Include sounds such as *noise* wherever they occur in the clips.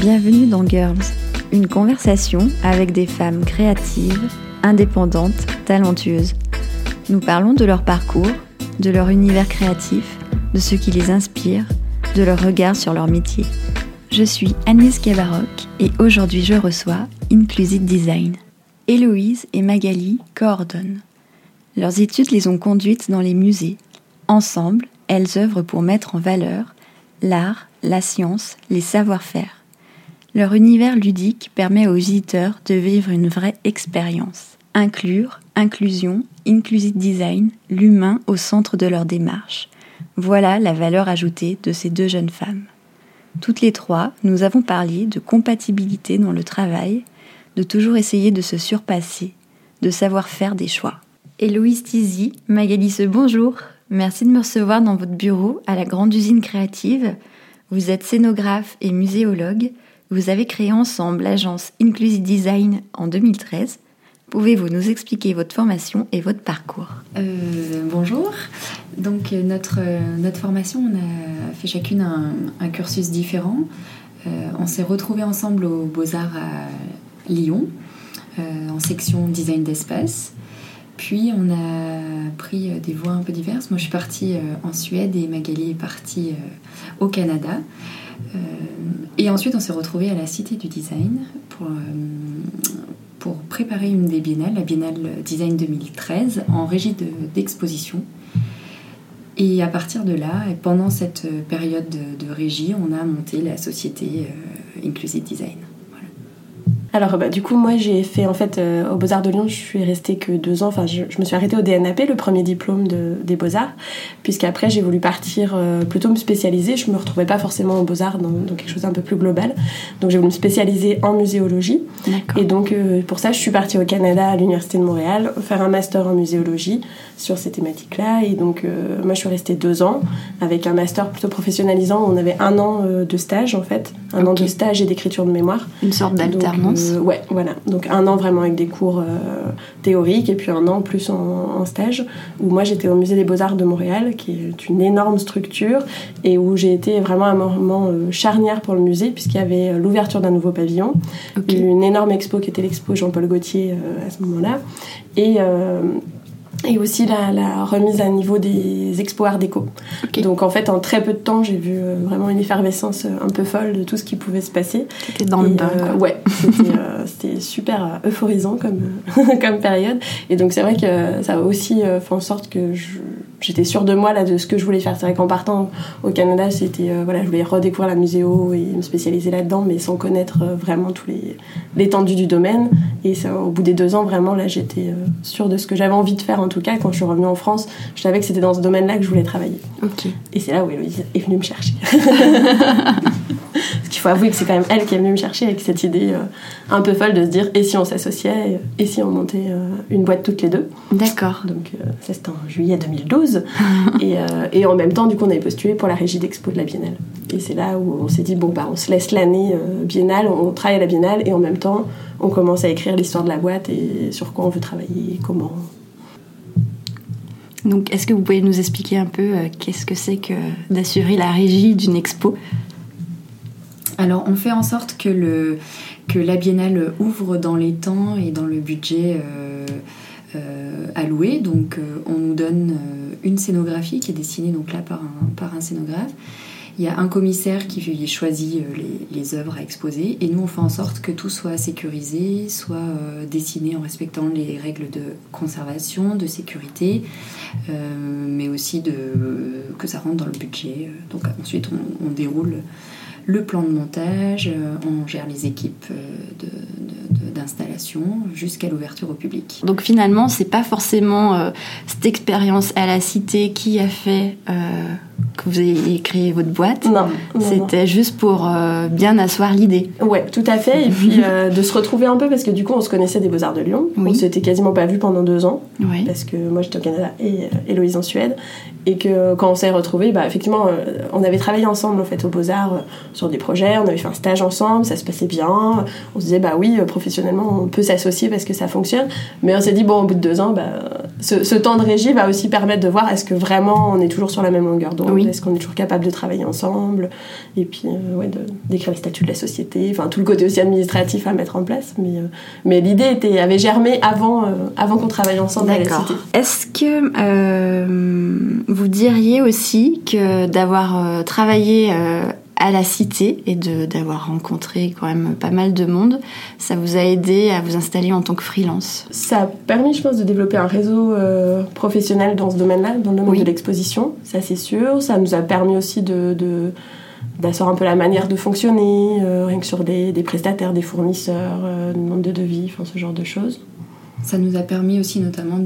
Bienvenue dans Girls, une conversation avec des femmes créatives, indépendantes, talentueuses. Nous parlons de leur parcours, de leur univers créatif, de ce qui les inspire, de leur regard sur leur métier. Je suis Agnès Cabaroc et aujourd'hui je reçois Inclusive Design. Héloïse et Magali coordonnent. Leurs études les ont conduites dans les musées. Ensemble, elles œuvrent pour mettre en valeur l'art, la science, les savoir-faire. Leur univers ludique permet aux visiteurs de vivre une vraie expérience. Inclure, inclusion, inclusive design, l'humain au centre de leur démarche. Voilà la valeur ajoutée de ces deux jeunes femmes. Toutes les trois, nous avons parlé de compatibilité dans le travail, de toujours essayer de se surpasser, de savoir faire des choix. Héloïse Tizy, Magali bonjour. Merci de me recevoir dans votre bureau à la Grande Usine Créative. Vous êtes scénographe et muséologue. Vous avez créé ensemble l'agence Inclusive Design en 2013. Pouvez-vous nous expliquer votre formation et votre parcours? Euh, Bonjour. Donc euh, notre, euh, notre formation, on a fait chacune un, cursus différent. on s'est retrouvés ensemble aux Beaux-Arts à Lyon, en section design d'espace. Puis on a pris des voies un peu diverses. Moi je suis partie en Suède et Magali est partie au Canada. Euh, et ensuite, on s'est retrouvé à la Cité du Design pour, euh, pour préparer une des biennales, la Biennale Design 2013, en régie d'exposition. et à partir de là, pendant cette période de, de, régie, on a monté la société euh, Inclusive Design. Alors bah, du coup moi j'ai fait en fait euh, au Beaux-Arts de Lyon je suis restée que deux ans, enfin je, me suis arrêtée au DNAP, le premier diplôme de, des Beaux-Arts, puisqu'après j'ai voulu partir euh, plutôt me spécialiser, je me retrouvais pas forcément au Beaux-Arts dans, quelque chose d'un peu plus global, donc j'ai voulu me spécialiser en muséologie. Et donc euh, pour ça je suis partie au Canada à l'Université de Montréal faire un master en muséologie sur ces thématiques-là. Et donc moi je suis restée deux ans avec un master plutôt professionnalisant où on avait un an de stage en fait, un an de stage et d'écriture de mémoire. Une sorte d'alternance euh, ouais, voilà. Donc un an vraiment avec des cours euh, théoriques et puis un an plus en, stage où moi j'étais au musée des beaux-arts de Montréal qui est une énorme structure et où j'ai été vraiment un moment euh, charnière pour le musée puisqu'il y avait l'ouverture d'un nouveau pavillon, une énorme expo qui était l'expo Jean-Paul Gaultier à ce moment-là et et aussi la, remise à niveau des expos art déco. Donc en fait, en très peu de temps, j'ai vu euh, vraiment une effervescence euh, un peu folle de tout ce qui pouvait se passer. C'était dans le bain. Euh, ouais, c'était *laughs* super euphorisant comme, *laughs* comme période. Et donc c'est vrai que ça a aussi fait en sorte que j'étais sûre de moi là de ce que je voulais faire. C'est vrai qu'en partant au Canada, c'était voilà, je voulais redécouvrir la muséo et me spécialiser là-dedans, mais sans connaître vraiment tous les l'étendue du domaine. Et ça, au bout des deux ans, vraiment là, j'étais sûre de ce que j'avais envie de faire en tout cas, quand je suis revenue en France, je savais que c'était dans ce domaine-là que je voulais travailler. Et c'est là où Héloïse est venue me chercher. *laughs* Qu'il faut avouer que c'est quand même elle qui est venue me chercher avec cette idée euh, un peu folle de se dire et si on s'associait et si on montait euh, une boîte toutes les deux? D'accord. Donc euh, ça c'était en juillet 2012. *laughs* et, et, en même temps, du coup, on avait postulé pour la régie d'expo de la Biennale. Et c'est là où on s'est dit bon bah on se laisse l'année biennale, on travaille à la Biennale et en même temps on commence à écrire l'histoire de la boîte et sur quoi on veut travailler, comment. Donc, est-ce que vous pouvez nous expliquer un peu euh, qu'est-ce que c'est que d'assurer la régie d'une expo? Alors, on fait en sorte que, le, que la biennale ouvre dans les temps et dans le budget euh, euh, alloué. Donc, on nous donne une scénographie qui est dessinée donc là par un, par un scénographe. Il y a un commissaire qui choisit euh, les, œuvres à exposer et nous on fait en sorte que tout soit sécurisé, soit euh, dessiné en respectant les règles de conservation, de sécurité, euh, mais aussi de, que ça rentre dans le budget. Donc ensuite on, déroule le plan de montage, on gère les équipes d'installation jusqu'à l'ouverture au public. Donc finalement, c'est pas forcément cette expérience à la cité qui a fait que vous ayez créé votre boîte. Non. C'était juste pour euh, bien asseoir l'idée. Ouais, tout à fait. Et puis *laughs* euh, de se retrouver un peu parce que du coup, on se connaissait des Beaux-Arts de Lyon. On s'était quasiment pas vu pendant deux ans. Parce que moi, j'étais au Canada et euh, Héloïse en Suède. Et que quand on s'est retrouvés, bah, effectivement, on avait travaillé ensemble en fait aux Beaux-Arts sur des projets. On avait fait un stage ensemble. Ça se passait bien. On se disait, bah oui, professionnellement, on peut s'associer parce que ça fonctionne. Mais on s'est dit, bon, au bout de deux ans, bah, ce, temps de régie va aussi permettre de voir est-ce que vraiment on est toujours sur la même longueur d'onde. Oui Est-ce qu'on est toujours capable de travailler ensemble Et puis, ouais, d'écrire les statuts de la société. Enfin, tout le côté aussi administratif à mettre en place. Mais, mais l'idée était, avait germé avant, avant qu'on travaille ensemble à la cité. Est-ce que vous diriez aussi que d'avoir travaillé à la cité et d'avoir rencontré quand même pas mal de monde, ça vous a aidé à vous installer en tant que freelance Ça a permis, je pense, de développer un réseau euh, professionnel dans ce domaine-là, dans le domaine de l'exposition, ça c'est sûr. Ça nous a permis aussi de, d'asseoir un peu la manière de fonctionner, euh, rien que sur des, prestataires, des fournisseurs, euh, nombre de devis, enfin, ce genre de choses. Ça nous a permis aussi notamment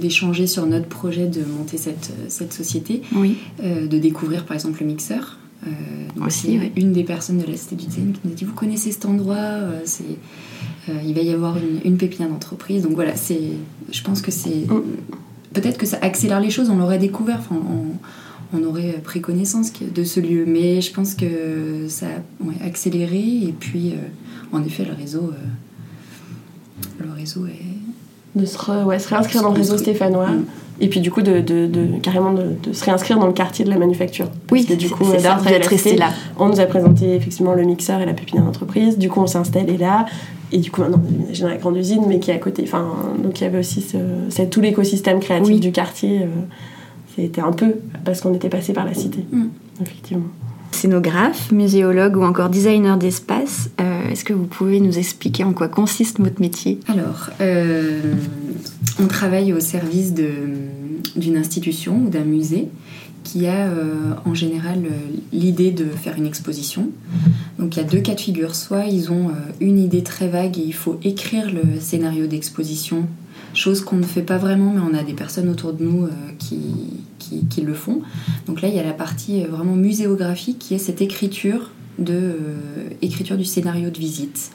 d'échanger sur notre projet de monter cette, cette société, oui. de découvrir par exemple le mixeur. Euh, Aussi, une des personnes de la Cité du Zen qui nous a dit Vous connaissez cet endroit euh, c'est, euh, Il va y avoir une, une pépinière d'entreprise. Donc voilà, c'est, je pense que c'est. Mm. Peut-être que ça accélère les choses, on l'aurait découvert, enfin, on, aurait pris connaissance de ce lieu. Mais je pense que ça a accéléré. Et puis, en effet, le réseau. le réseau est. De se, ouais, se réinscrire dans le réseau stéphanois. Mm et puis du coup de, de, de carrément de, se réinscrire dans le quartier de la manufacture. Oui, du coup, d'être là. On nous a présenté effectivement le mixeur et la pépinière d'entreprise. Du coup, on s'est installé là. Et du coup, maintenant, on est dans la grande usine, mais qui est à côté. Enfin, donc il y avait aussi ce, tout l'écosystème créatif du quartier. Euh, c'était un peu parce qu'on était passé par la cité, mm. effectivement. Scénographe, muséologue ou encore designer d'espace, euh, est-ce que vous pouvez nous expliquer en quoi consiste votre métier? Alors, euh, on travaille au service d'une institution ou d'un musée qui a euh, en général l'idée de faire une exposition. Donc il y a deux cas de figure. Soit ils ont une idée très vague et il faut écrire le scénario d'exposition, chose qu'on ne fait pas vraiment, mais on a des personnes autour de nous qui, qui, le font. Donc là il y a la partie vraiment muséographique qui est cette écriture, de, écriture du scénario de visite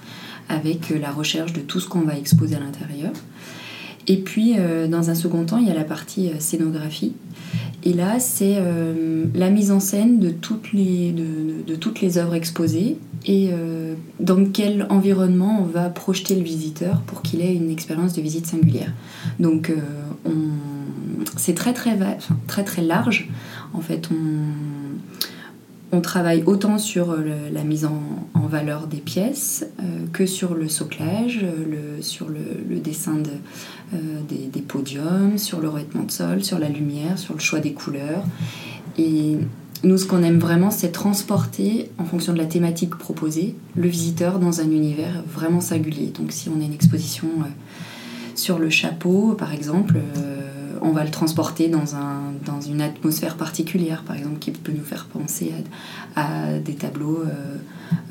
avec la recherche de tout ce qu'on va exposer à l'intérieur. Et puis, euh, dans un second temps, il y a la partie euh, scénographie. Et là, c'est euh, la mise en scène de toutes les, de, toutes les œuvres exposées et dans quel environnement on va projeter le visiteur pour qu'il ait une expérience de visite singulière. Donc, c'est très très, très très large. En fait, on, on travaille autant sur la mise en, valeur des pièces que sur le soclage, le, sur le, dessin de, euh, des, podiums, sur le revêtement de sol, sur la lumière, sur le choix des couleurs. Et nous, ce qu'on aime vraiment, c'est transporter, en fonction de la thématique proposée, le visiteur dans un univers vraiment singulier. Donc si on a une exposition euh, sur le chapeau, par exemple, euh, on va le transporter dans, un, dans une atmosphère particulière, par exemple, qui peut nous faire penser à, des tableaux euh,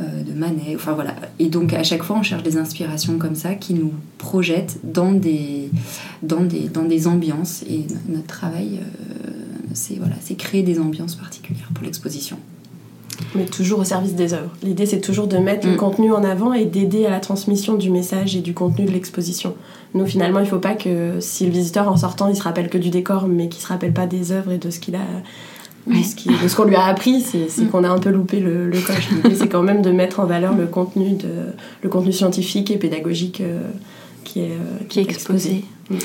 euh, de Manet. Enfin voilà. Et donc à chaque fois, on cherche des inspirations comme ça qui nous projettent dans des, dans des, dans des ambiances. Et notre travail, euh, c'est voilà, créer des ambiances particulières pour l'exposition mais toujours au service des œuvres. L'idée, c'est toujours de mettre le mm. contenu en avant et d'aider à la transmission du message et du contenu de l'exposition. Nous, finalement, il ne faut pas que si le visiteur, en sortant, il se rappelle que du décor, mais qu'il ne se rappelle pas des œuvres et de ce qu'il a. De ce qu'on lui a appris, c'est mm. qu'on a un peu loupé le, le coche. *laughs* L'idée, c'est quand même de mettre en valeur le contenu, de, le contenu scientifique et pédagogique euh, qui est, euh, qui est exposé. Mm.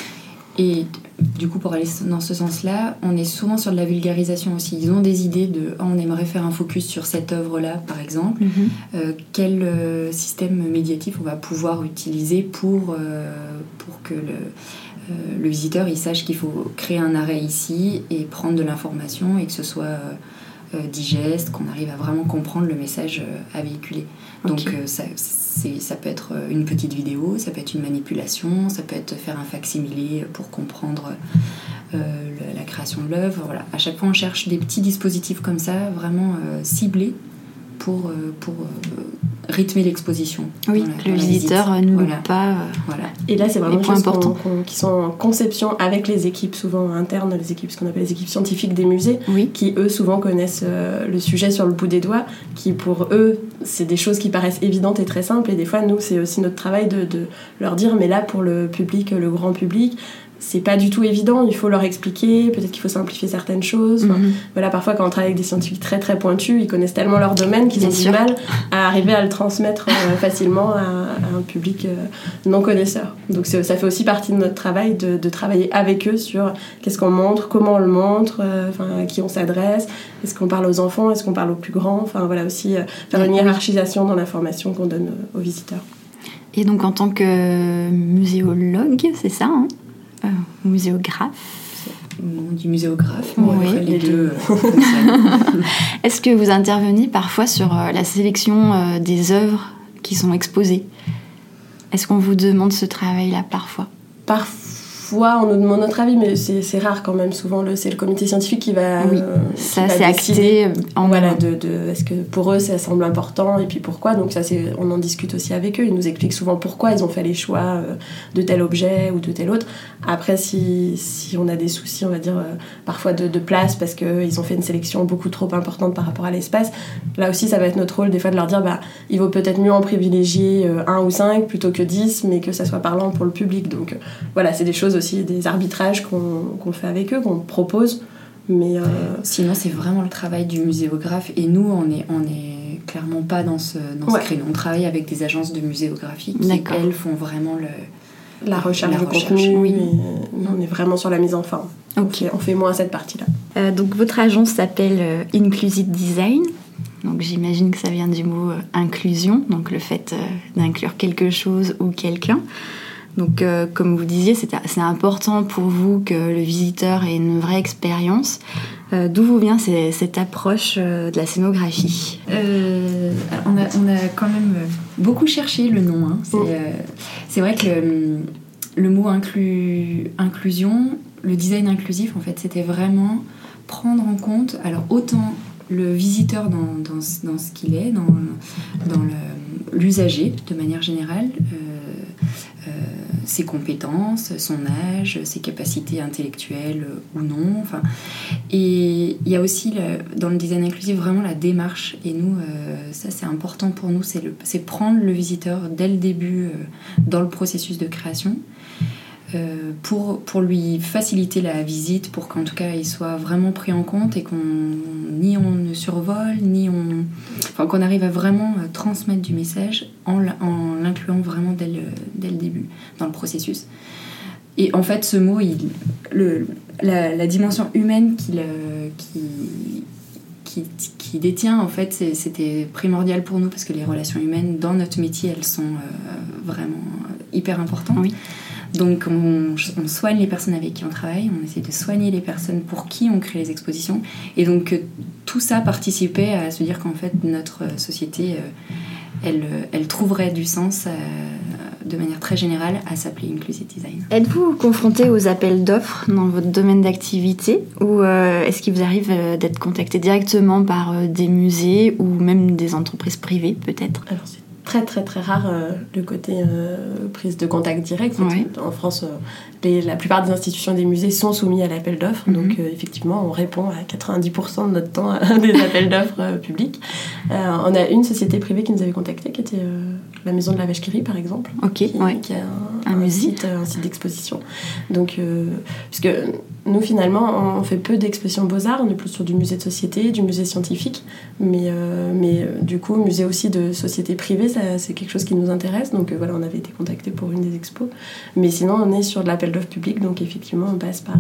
Et du coup, pour aller dans ce sens-là, on est souvent sur de la vulgarisation aussi. Ils ont des idées de oh, on aimerait faire un focus sur cette œuvre-là, par exemple. Mhm. Euh, quel euh, système médiatif on va pouvoir utiliser pour, euh, pour que le, le visiteur il sache qu'il faut créer un arrêt ici et prendre de l'information et que ce soit digeste, qu'on arrive à vraiment comprendre le message à véhiculer. Donc, ça ça peut être euh, une petite vidéo, ça peut être une manipulation, ça peut être faire un facsimilé pour comprendre euh, la création de l'œuvre. Voilà. À chaque fois, on cherche des petits dispositifs comme ça, vraiment euh, ciblés pour, pour rythmer l'exposition. Oui, que le visiteur ne voilà. pas. Euh, voilà. Et là, c'est vraiment des important. qui sont en conception avec les équipes souvent internes, les équipes, ce qu'on appelle les équipes scientifiques des musées, qui eux souvent connaissent euh, le sujet sur le bout des doigts, qui pour eux, c'est des choses qui paraissent évidentes et très simples. Et des fois, nous, c'est aussi notre travail de, de leur dire, mais là, pour le public, le grand public, c'est pas du tout évident. Il faut leur expliquer, peut-être qu'il faut simplifier certaines choses. Mhm. Voilà, parfois quand on travaille avec des scientifiques très très pointus, ils connaissent tellement leur domaine qu'ils ont sûr. du mal à arriver à le transmettre euh, facilement à, à un public euh, non connaisseur. Donc ça fait aussi partie de notre travail de, de travailler avec eux sur qu'est-ce qu'on montre, comment on le montre, euh, à qui on s'adresse, est-ce qu'on parle aux enfants, est-ce qu'on parle aux plus grands, enfin voilà aussi faire une hiérarchisation dans l'information qu'on donne aux visiteurs. Et donc en tant que muséologue, c'est ça hein? Muséographe. On dit muséographe, Oui, mais après, les les deux deux. euh. *laughs* *laughs* Est-ce que vous intervenez parfois sur euh, la sélection euh, des œuvres qui sont exposées? Est-ce qu'on vous demande ce travail-là parfois? Parfois, on nous demande notre avis, mais c'est c'est rare quand même. Souvent, le- c'est le comité scientifique qui va. Oui, euh, Ça, c'est acté euh, en Voilà, de, de- est-ce que pour eux ça semble important et puis pourquoi Donc ça c'est, on en discute aussi avec eux. Ils nous expliquent souvent pourquoi ils ont fait les choix euh, de tel objet ou de tel autre. Après si, si on a des soucis, on va dire parfois de, de place parce qu'ils ont fait une sélection beaucoup trop importante par rapport à l'espace, là aussi ça va être notre rôle des fois de leur dire bah il vaut peut-être mieux en privilégier un ou cinq plutôt que 10 mais que ça soit parlant pour le public. Donc voilà, c'est des choses aussi, des arbitrages qu'on, qu'on fait avec eux, qu'on propose. Mais euh, Sinon, c'est vraiment le travail du muséographe. Et nous, on est, on est clairement pas dans ce, dans Ouais. ce créneau. On travaille avec des agences de muséographie qui, elles, font vraiment le. la recherche La de recherche, contenu, oui. on est vraiment sur la mise en forme. Ok. On fait moins cette partie-là. Euh, donc votre agence s'appelle euh, Inclusive Design. Donc j'imagine que ça vient du mot euh, inclusion, donc le fait euh, d'inclure quelque chose ou quelqu'un. Donc euh, comme vous disiez, c'est important pour vous que le visiteur ait une vraie expérience. Euh, D'où vous vient ces- cette approche euh, de la scénographie? On, a, on a quand même beaucoup cherché le nom. hein. C'est euh, c'est vrai que le, le mot inclus, inclusion, le design inclusif, en fait, c'était vraiment prendre en compte, alors autant le visiteur dans, dans, ce- dans ce qu'il est, dans, dans l'usager de manière générale, euh, ses compétences, son âge, ses capacités intellectuelles euh, ou non. Enfin, et il y a aussi dans le design inclusif vraiment la démarche. Et nous, euh, ça c'est important pour nous, c'est prendre le visiteur dès le début euh, dans le processus de création. Euh, pour, pour lui faciliter la visite, pour qu'en tout cas il soit vraiment pris en compte et qu'on ni on ne survole, ni on. Enfin, qu'on arrive à vraiment euh, transmettre du message en, en l'incluant vraiment dès le, dès le début dans le processus. Et en fait, ce mot, il, le, la, dimension humaine qu'il, euh, qui, détient, en fait, c'était primordial pour nous parce que les relations humaines dans notre métier, elles sont vraiment hyper importantes. Donc, on, on soigne les personnes avec qui on travaille, on essaie de soigner les personnes pour qui on crée les expositions. Et donc, euh, tout ça participait à se dire qu'en fait, notre société, euh, elle, euh, elle trouverait du sens de manière très générale à s'appeler Inclusive Design. Êtes-vous confronté aux appels d'offres dans votre domaine d'activité ou euh, est-ce qu'il vous arrive euh, d'être contacté directement par euh, des musées ou même des entreprises privées peut-être? Alors c'est très très très rare euh, le côté euh, prise de contact direct. En, fait, Ouais. en France, euh, les- la plupart des institutions des musées sont soumis à l'appel d'offres. Mhm. Donc euh, effectivement, on répond à 90% de notre temps à *laughs* des appels d'offres publics. On a une société privée qui nous avait contacté, qui était la maison de la vache qui par exemple. Ok, qui, ouais. qui a un, Un un musée. site, un site d'exposition. Donc, puisque nous, finalement, on fait peu d'expositions beaux-arts, on est plus sur du musée de société, du musée scientifique, mais, mais du coup, musée aussi de société privée, c'est quelque chose qui nous intéresse. Donc euh, voilà, on avait été contacté pour une des expos. Mais sinon, on est sur de l'appel d'offres public, donc effectivement, on passe par euh,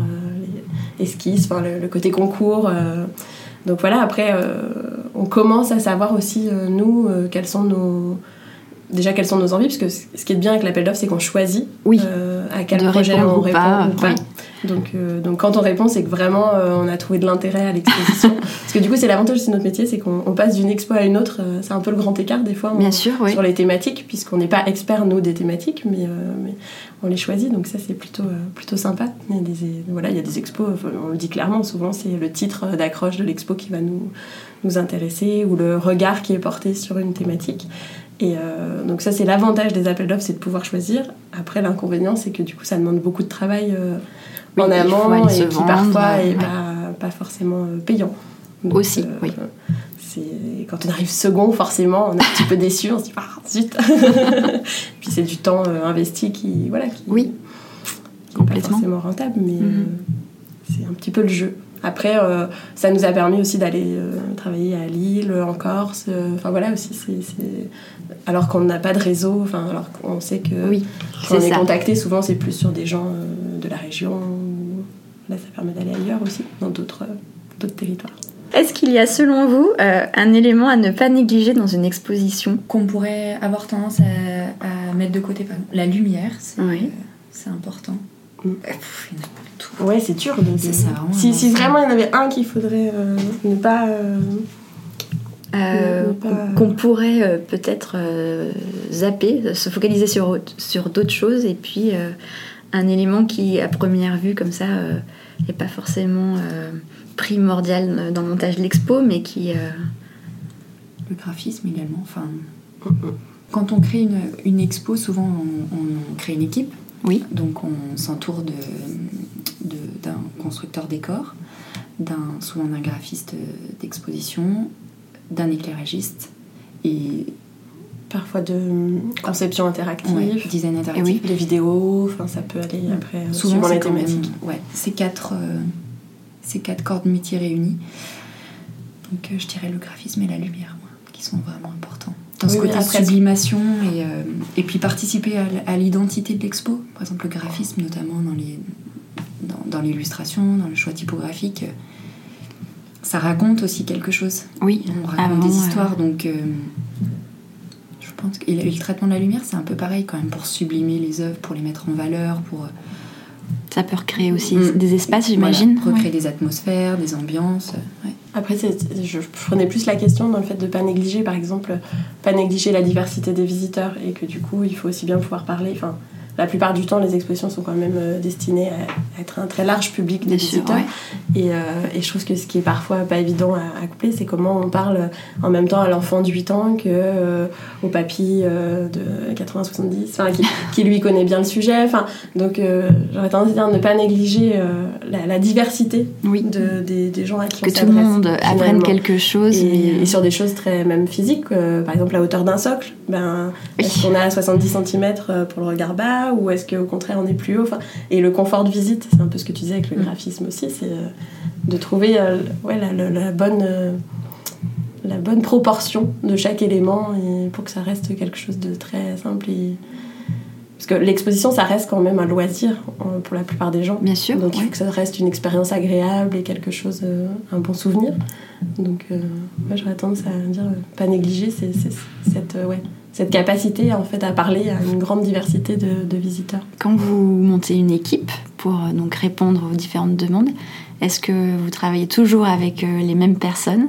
les esquisses, enfin, le, le côté concours. euh, donc voilà, après, euh, on commence à savoir aussi, euh, nous, euh, quels sont nos déjà quelles sont nos envies, parce que ce qui est bien avec l'appel d'offres, c'est qu'on choisit Oui. euh, à quel De projet on répond pas, ou pas. oui. Donc, euh, donc quand on répond, c'est que vraiment euh, on a trouvé de l'intérêt à l'exposition. *laughs* parce que du coup, c'est l'avantage de notre métier, c'est qu'on on passe d'une expo à une autre. euh, c'est un peu le grand écart des fois on- Bien sûr, oui. sur les thématiques, puisqu'on n'est pas expert nous des thématiques, mais, mais on les choisit, donc ça c'est plutôt, plutôt sympa. Il y, a des, voilà, il y a des expos, on le dit clairement, souvent c'est le titre d'accroche de l'expo qui va nous, nous intéresser, ou le regard qui est porté sur une thématique. Et euh, donc ça c'est l'avantage des appels d'offres, c'est de pouvoir choisir. Après l'inconvénient c'est que du coup ça demande beaucoup de travail euh, Oui, en amont et qui parfois est ouais. pas, pas forcément euh, payant. Donc, Aussi, oui. c'est- Quand on arrive second, forcément, on est un petit peu déçu, on se dit ah zut. *laughs* Puis c'est du temps euh, investi qui voilà qui, Oui. qui pas forcément rentable, mais Mhm. c'est un petit peu le jeu. Après, euh, ça nous a permis aussi d'aller euh, travailler à Lille, en Corse. euh, Enfin voilà aussi, c'est, alors qu'on n'a pas de réseau, enfin alors qu'on sait que Oui, quand on c'est est ça. contacté, souvent c'est plus sur des gens euh, de la région. ou- Là, ça permet d'aller ailleurs aussi, dans d'autres, euh, territoires. Est-ce qu'il y a selon vous euh, un élément à ne pas négliger dans une exposition? Qu'on pourrait avoir tendance à, à mettre de côté, par exemple, la lumière, c'est Oui. euh, c'est important. Mm. Pff, il y en a partout. Ouais, c'est dur. de- C'est de- ça, vraiment, si, vraiment il y en avait un qu'il faudrait euh, ne pas. euh, Euh, pas- qu'on pourrait euh, peut-être euh, zapper, se focaliser sur, sur d'autres choses et puis euh, un élément qui, à première vue, comme ça, n'est pas forcément euh, primordial dans le montage de l'expo, mais qui. euh, Le graphisme également. Enfin, quand on crée une, une expo, souvent on, on crée une équipe. Oui. Donc on s'entoure de, de- d'un constructeur décor, d'un, souvent d'un graphiste d'exposition, d'un éclairagiste et parfois de conception interactive, ouais, design interactif. de vidéos, enfin ça peut aller après euh, Souvent, suivant les quand même thématiques. ouais, ces quatre, euh, ces quatre cordes métiers réunies. Donc euh, je dirais le graphisme et la lumière, moi, qui sont vraiment importants. Dans ce Oui, oui, côté sublimation et, euh, et puis participer à, l'identité de l'expo. Par exemple, le graphisme, notamment dans les dans, dans l'illustration, dans le choix typographique, euh, ça raconte aussi quelque chose. Oui, On raconte des euh, histoires, donc euh, je pense que et le, traitement de la lumière, c'est un peu pareil quand même pour sublimer les œuvres, pour les mettre en valeur, pour ça peut recréer aussi Mm. des espaces, voilà, j'imagine. recréer Ouais. des atmosphères, des ambiances. ouais. Après, je, prenais plus la question dans le fait de pas négliger, par exemple, pas négliger la diversité des visiteurs et que du coup, il faut aussi bien pouvoir parler. La plupart du temps, les expositions sont quand même euh, destinées à être un très large public des visiteurs. ouais. Et, euh, et je trouve que ce qui est parfois pas évident à, à coupler, c'est comment on parle en même temps à l'enfant de 8 ans que euh, au papy euh, de 80-70, enfin, qui, *laughs* qui lui connaît bien le sujet. Enfin, donc euh, j'aurais tendance à dire ne pas négliger euh, la, la diversité Oui. de, des, des gens à qui Que on tout le s'adresse, monde apprenne quelque chose. Et, mais, euh, et sur des choses très même physiques, euh, par exemple la hauteur d'un socle, ben, Oui. est-ce qu'on à 70 cm pour le regard bas ou est-ce qu'au contraire on est plus haut? Enfin, Et le confort de visite, c'est un peu ce que tu disais avec le Mm. graphisme aussi, c'est euh, de trouver euh, ouais, la, la- la bonne, euh, la bonne proportion de chaque élément et pour que ça reste quelque chose de très simple. Et... Parce que l'exposition, ça reste quand même un loisir pour la plupart des gens. Bien sûr. Donc il ouais. faut que ça reste une expérience agréable et quelque chose, euh, un bon souvenir. Donc euh, moi j'aurais tendance à dire euh, pas négliger c'est, cette, ouais, cette capacité en fait à parler à une grande diversité de, de visiteurs. Quand vous montez une équipe pour euh, donc répondre aux différentes demandes, est-ce que vous travaillez toujours avec euh, les mêmes personnes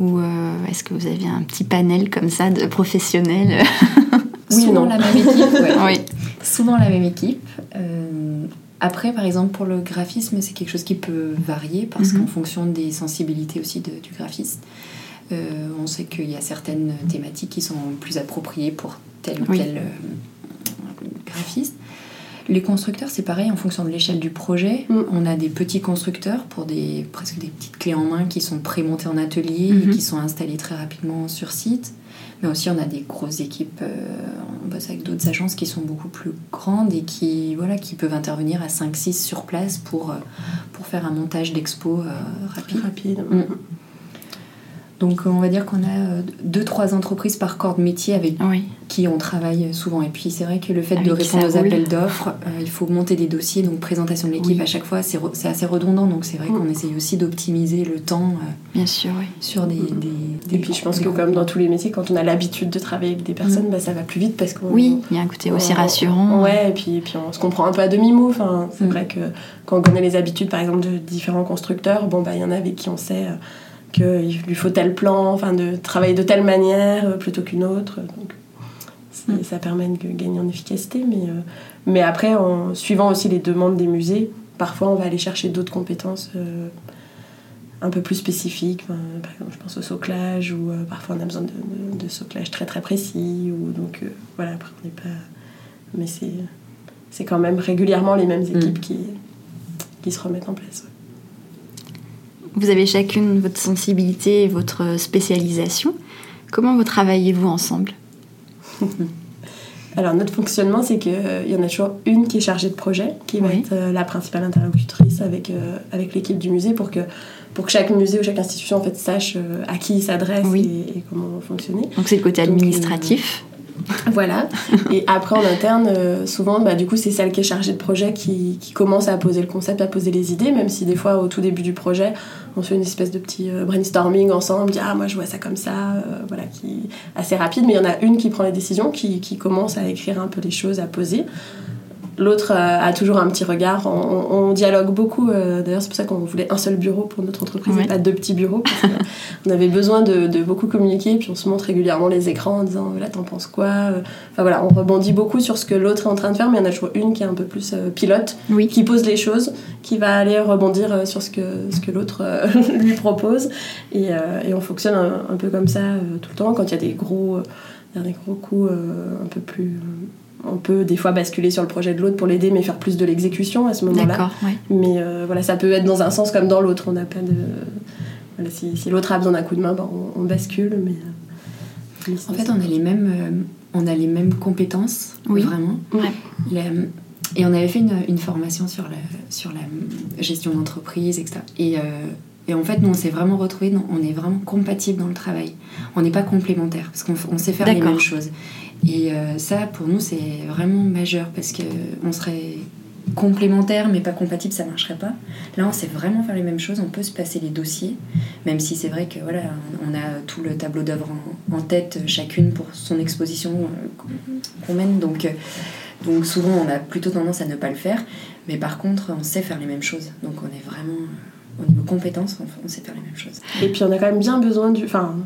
ou euh, est-ce que vous avez un petit panel comme ça de professionnels? *laughs* Oui, Souvent non. la même équipe. ouais. *laughs* Oui. Souvent la même équipe. Euh, après, par exemple, pour le graphisme, c'est quelque chose qui peut varier parce Mhm. qu'en fonction des sensibilités aussi de- du graphiste, euh, on sait qu'il y a certaines thématiques qui sont plus appropriées pour tel ou Oui. tel euh, graphiste. Les constructeurs, c'est pareil en fonction de l'échelle du projet. Mm. On a des petits constructeurs pour des presque des petites clés en main qui sont pré-montées en atelier et qui sont installées très rapidement sur site. Mais aussi, on a des grosses équipes. euh, on bosse avec d'autres agences qui sont beaucoup plus grandes et qui, voilà, qui peuvent intervenir à 5-6 sur place pour, pour faire un montage d'expo rapide. Rapide. Mm. Donc, euh, on va dire qu'on a 2-3 entreprises par corps de métier avec Oui. qui on travaille souvent. Et puis, c'est vrai que le fait Avec de répondre aux roule. appels d'offres, euh, il faut monter des dossiers, donc présentation de l'équipe Oui. à chaque fois, c'est re- c'est assez redondant. Donc, c'est vrai Mm. qu'on essaye aussi d'optimiser le temps euh, Bien sûr, oui. sur des, des, des Et puis je pense que comme dans tous les métiers, quand on a l'habitude de travailler avec des personnes, bah, ça va plus vite parce qu'on Oui, il y a un côté aussi on- rassurant. Ouais, et puis, et puis on se comprend un peu à demi-mot. Enfin, c'est Mm. vrai que quand on connaît les habitudes, par exemple, de différents constructeurs, bon, bah, il y en a avec qui on sait euh, qu'il lui faut tel plan, enfin, de travailler de telle manière euh, plutôt qu'une autre. Donc, Mm. ça permet de gagner en efficacité. Mais, euh, mais après, en suivant aussi les demandes des musées, parfois on va aller chercher d'autres compétences. euh, un peu plus spécifiques, Enfin, par exemple je pense au soclage ou euh, parfois on a besoin de, de, de soclage très très précis ou donc voilà après on n'est pas mais c'est quand même régulièrement les mêmes équipes qui, qui se remettent en place. ouais. Vous avez chacune votre sensibilité et votre spécialisation. Comment vous travaillez-vous ensemble? *laughs* Alors notre fonctionnement, c'est qu'il y en a toujours une qui est chargée de projet, qui va Oui. être euh, la principale interlocutrice avec, euh, avec l'équipe du musée pour que, pour que chaque musée ou chaque institution en fait, sache euh, à qui il s'adresse Oui. et, et comment fonctionner. Donc c'est le côté Donc, administratif. Voilà. Et après, en interne, euh, souvent, bah, du coup, c'est celle qui est chargée de projet qui, commence à poser le concept, à poser les idées, même si des fois, au tout début du projet, on fait une espèce de petit euh, brainstorming ensemble, dit ah moi je vois ça comme ça, euh, voilà, qui assez rapide. Mais il y en a une qui prend les décisions, qui, qui commence à écrire un peu les choses, à poser. L'autre euh, a toujours un petit regard. On, dialogue beaucoup. euh, D'ailleurs, c'est pour ça qu'on voulait un seul bureau pour notre entreprise Ouais. et pas deux petits bureaux. Parce que *laughs* on avait besoin de, de beaucoup communiquer. Puis on se montre régulièrement les écrans en disant là, t'en penses quoi Euh, Enfin voilà, on rebondit beaucoup sur ce que l'autre est en train de faire. Mais il y en a toujours une qui est un peu plus pilote, Oui. qui pose les choses, qui va aller rebondir sur ce que, ce que l'autre *laughs* lui propose. Et, et on fonctionne un, un peu comme ça tout le temps. Quand il y a des gros, des gros coups un peu plus. On peut des fois basculer sur le projet de l'autre pour l'aider, mais faire plus de l'exécution à ce moment-là. Ouais. Mais euh, voilà, ça peut être dans un sens comme dans l'autre. On n'a pas de. Voilà, si si l'autre a besoin d'un coup de main, ben, on, on bascule. Mais, euh, mais En fait, on a les mêmes, euh, on a les mêmes compétences, Oui. vraiment. Ouais. La- et on avait fait une, une formation sur la, sur la gestion d'entreprise, etc. Et, euh, et en fait, nous, on s'est vraiment retrouvés, dans- on est vraiment compatibles dans le travail. On n'est pas complémentaires, parce qu'on sait faire les mêmes choses. Et euh, ça, pour nous, c'est vraiment majeur, parce qu'on serait complémentaires, mais pas compatibles, ça marcherait pas. Là, on sait vraiment faire les mêmes choses, on peut se passer les dossiers, même si c'est vrai que voilà, on a tout le tableau d'œuvre en, tête, chacune pour son exposition euh, qu'on mène. Donc, euh, donc souvent, on a plutôt tendance à ne pas le faire. Mais par contre, on sait faire les mêmes choses. Donc on est vraiment, euh, au niveau compétences, on, on sait faire les mêmes choses. Et puis on a quand même bien besoin du, enfin,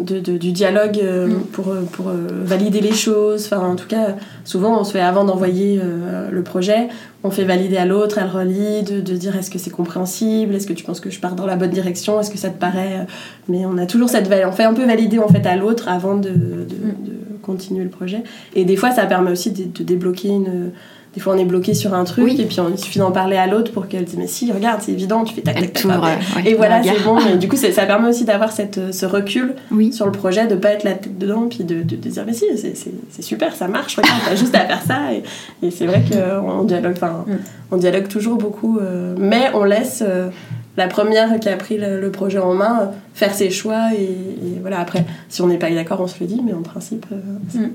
de, de- du dialogue euh, Mm. pour, euh, pour euh, valider les choses. Enfin, en tout cas, souvent on se fait avant d'envoyer euh, le projet, on fait valider à l'autre, elle relit, de, de dire est-ce que c'est compréhensible, est-ce que tu penses que je pars dans la bonne direction, est-ce que ça te paraît. euh, Mais on a toujours cette. On fait un peu valider en fait à l'autre avant de, de- de continuer le projet. Et des fois, ça permet aussi de, de débloquer une. Des fois, on est bloqué sur un truc Oui. et puis on, il suffit d'en parler à l'autre pour qu'elle dise Mais si, regarde, c'est évident, tu fais Elle tac, tac. ouais, Et voilà, c'est bon. Et *laughs* du coup, ça permet aussi d'avoir cette, euh, ce recul Oui. sur le projet, de pas être la tête dedans, puis de, de, de dire mais si, c'est- super, ça marche, regarde, t'as juste à faire ça. Et, et c'est vrai qu'on dialogue, enfin, Mm. on dialogue toujours beaucoup, euh, mais on laisse euh, la première qui a pris le, projet en main faire ses choix. Et, et voilà, après, si on n'est pas d'accord, on se le dit, mais en principe, euh, Mm.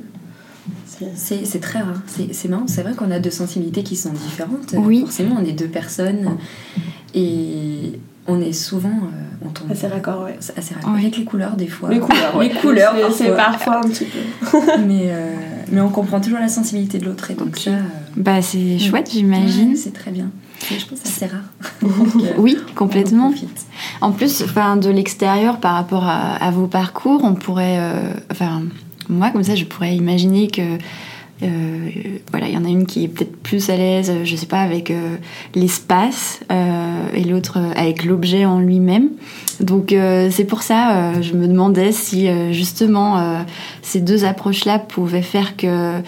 C'est- très rare. C'est c'est marrant. C'est vrai qu'on a deux sensibilités qui sont différentes. Oui. Forcément, on est deux personnes. Et on est souvent. euh, on tombe assez raccord, ouais. Assez. Avec les couleurs, des fois. Les couleurs, ouais. Les couleurs, C'est- c'est parfois. un petit peu. *laughs* mais, euh, mais on comprend toujours la sensibilité de l'autre. Et donc ça. euh, Bah c'est chouette, ouais, j'imagine. c'est très bien. Je pense que c'est assez rare. *laughs* Donc, Oui, en complètement. En plus, enfin, de l'extérieur, par rapport à, à vos parcours, on pourrait, euh, enfin, moi comme ça, je pourrais imaginer que, euh, voilà, il y en a une qui est peut-être plus à l'aise, je sais pas, avec euh, l'espace euh, et l'autre euh, avec l'objet en lui-même. Donc euh, c'est pour ça, euh, je me demandais si euh, justement euh, ces deux approches-là pouvaient faire que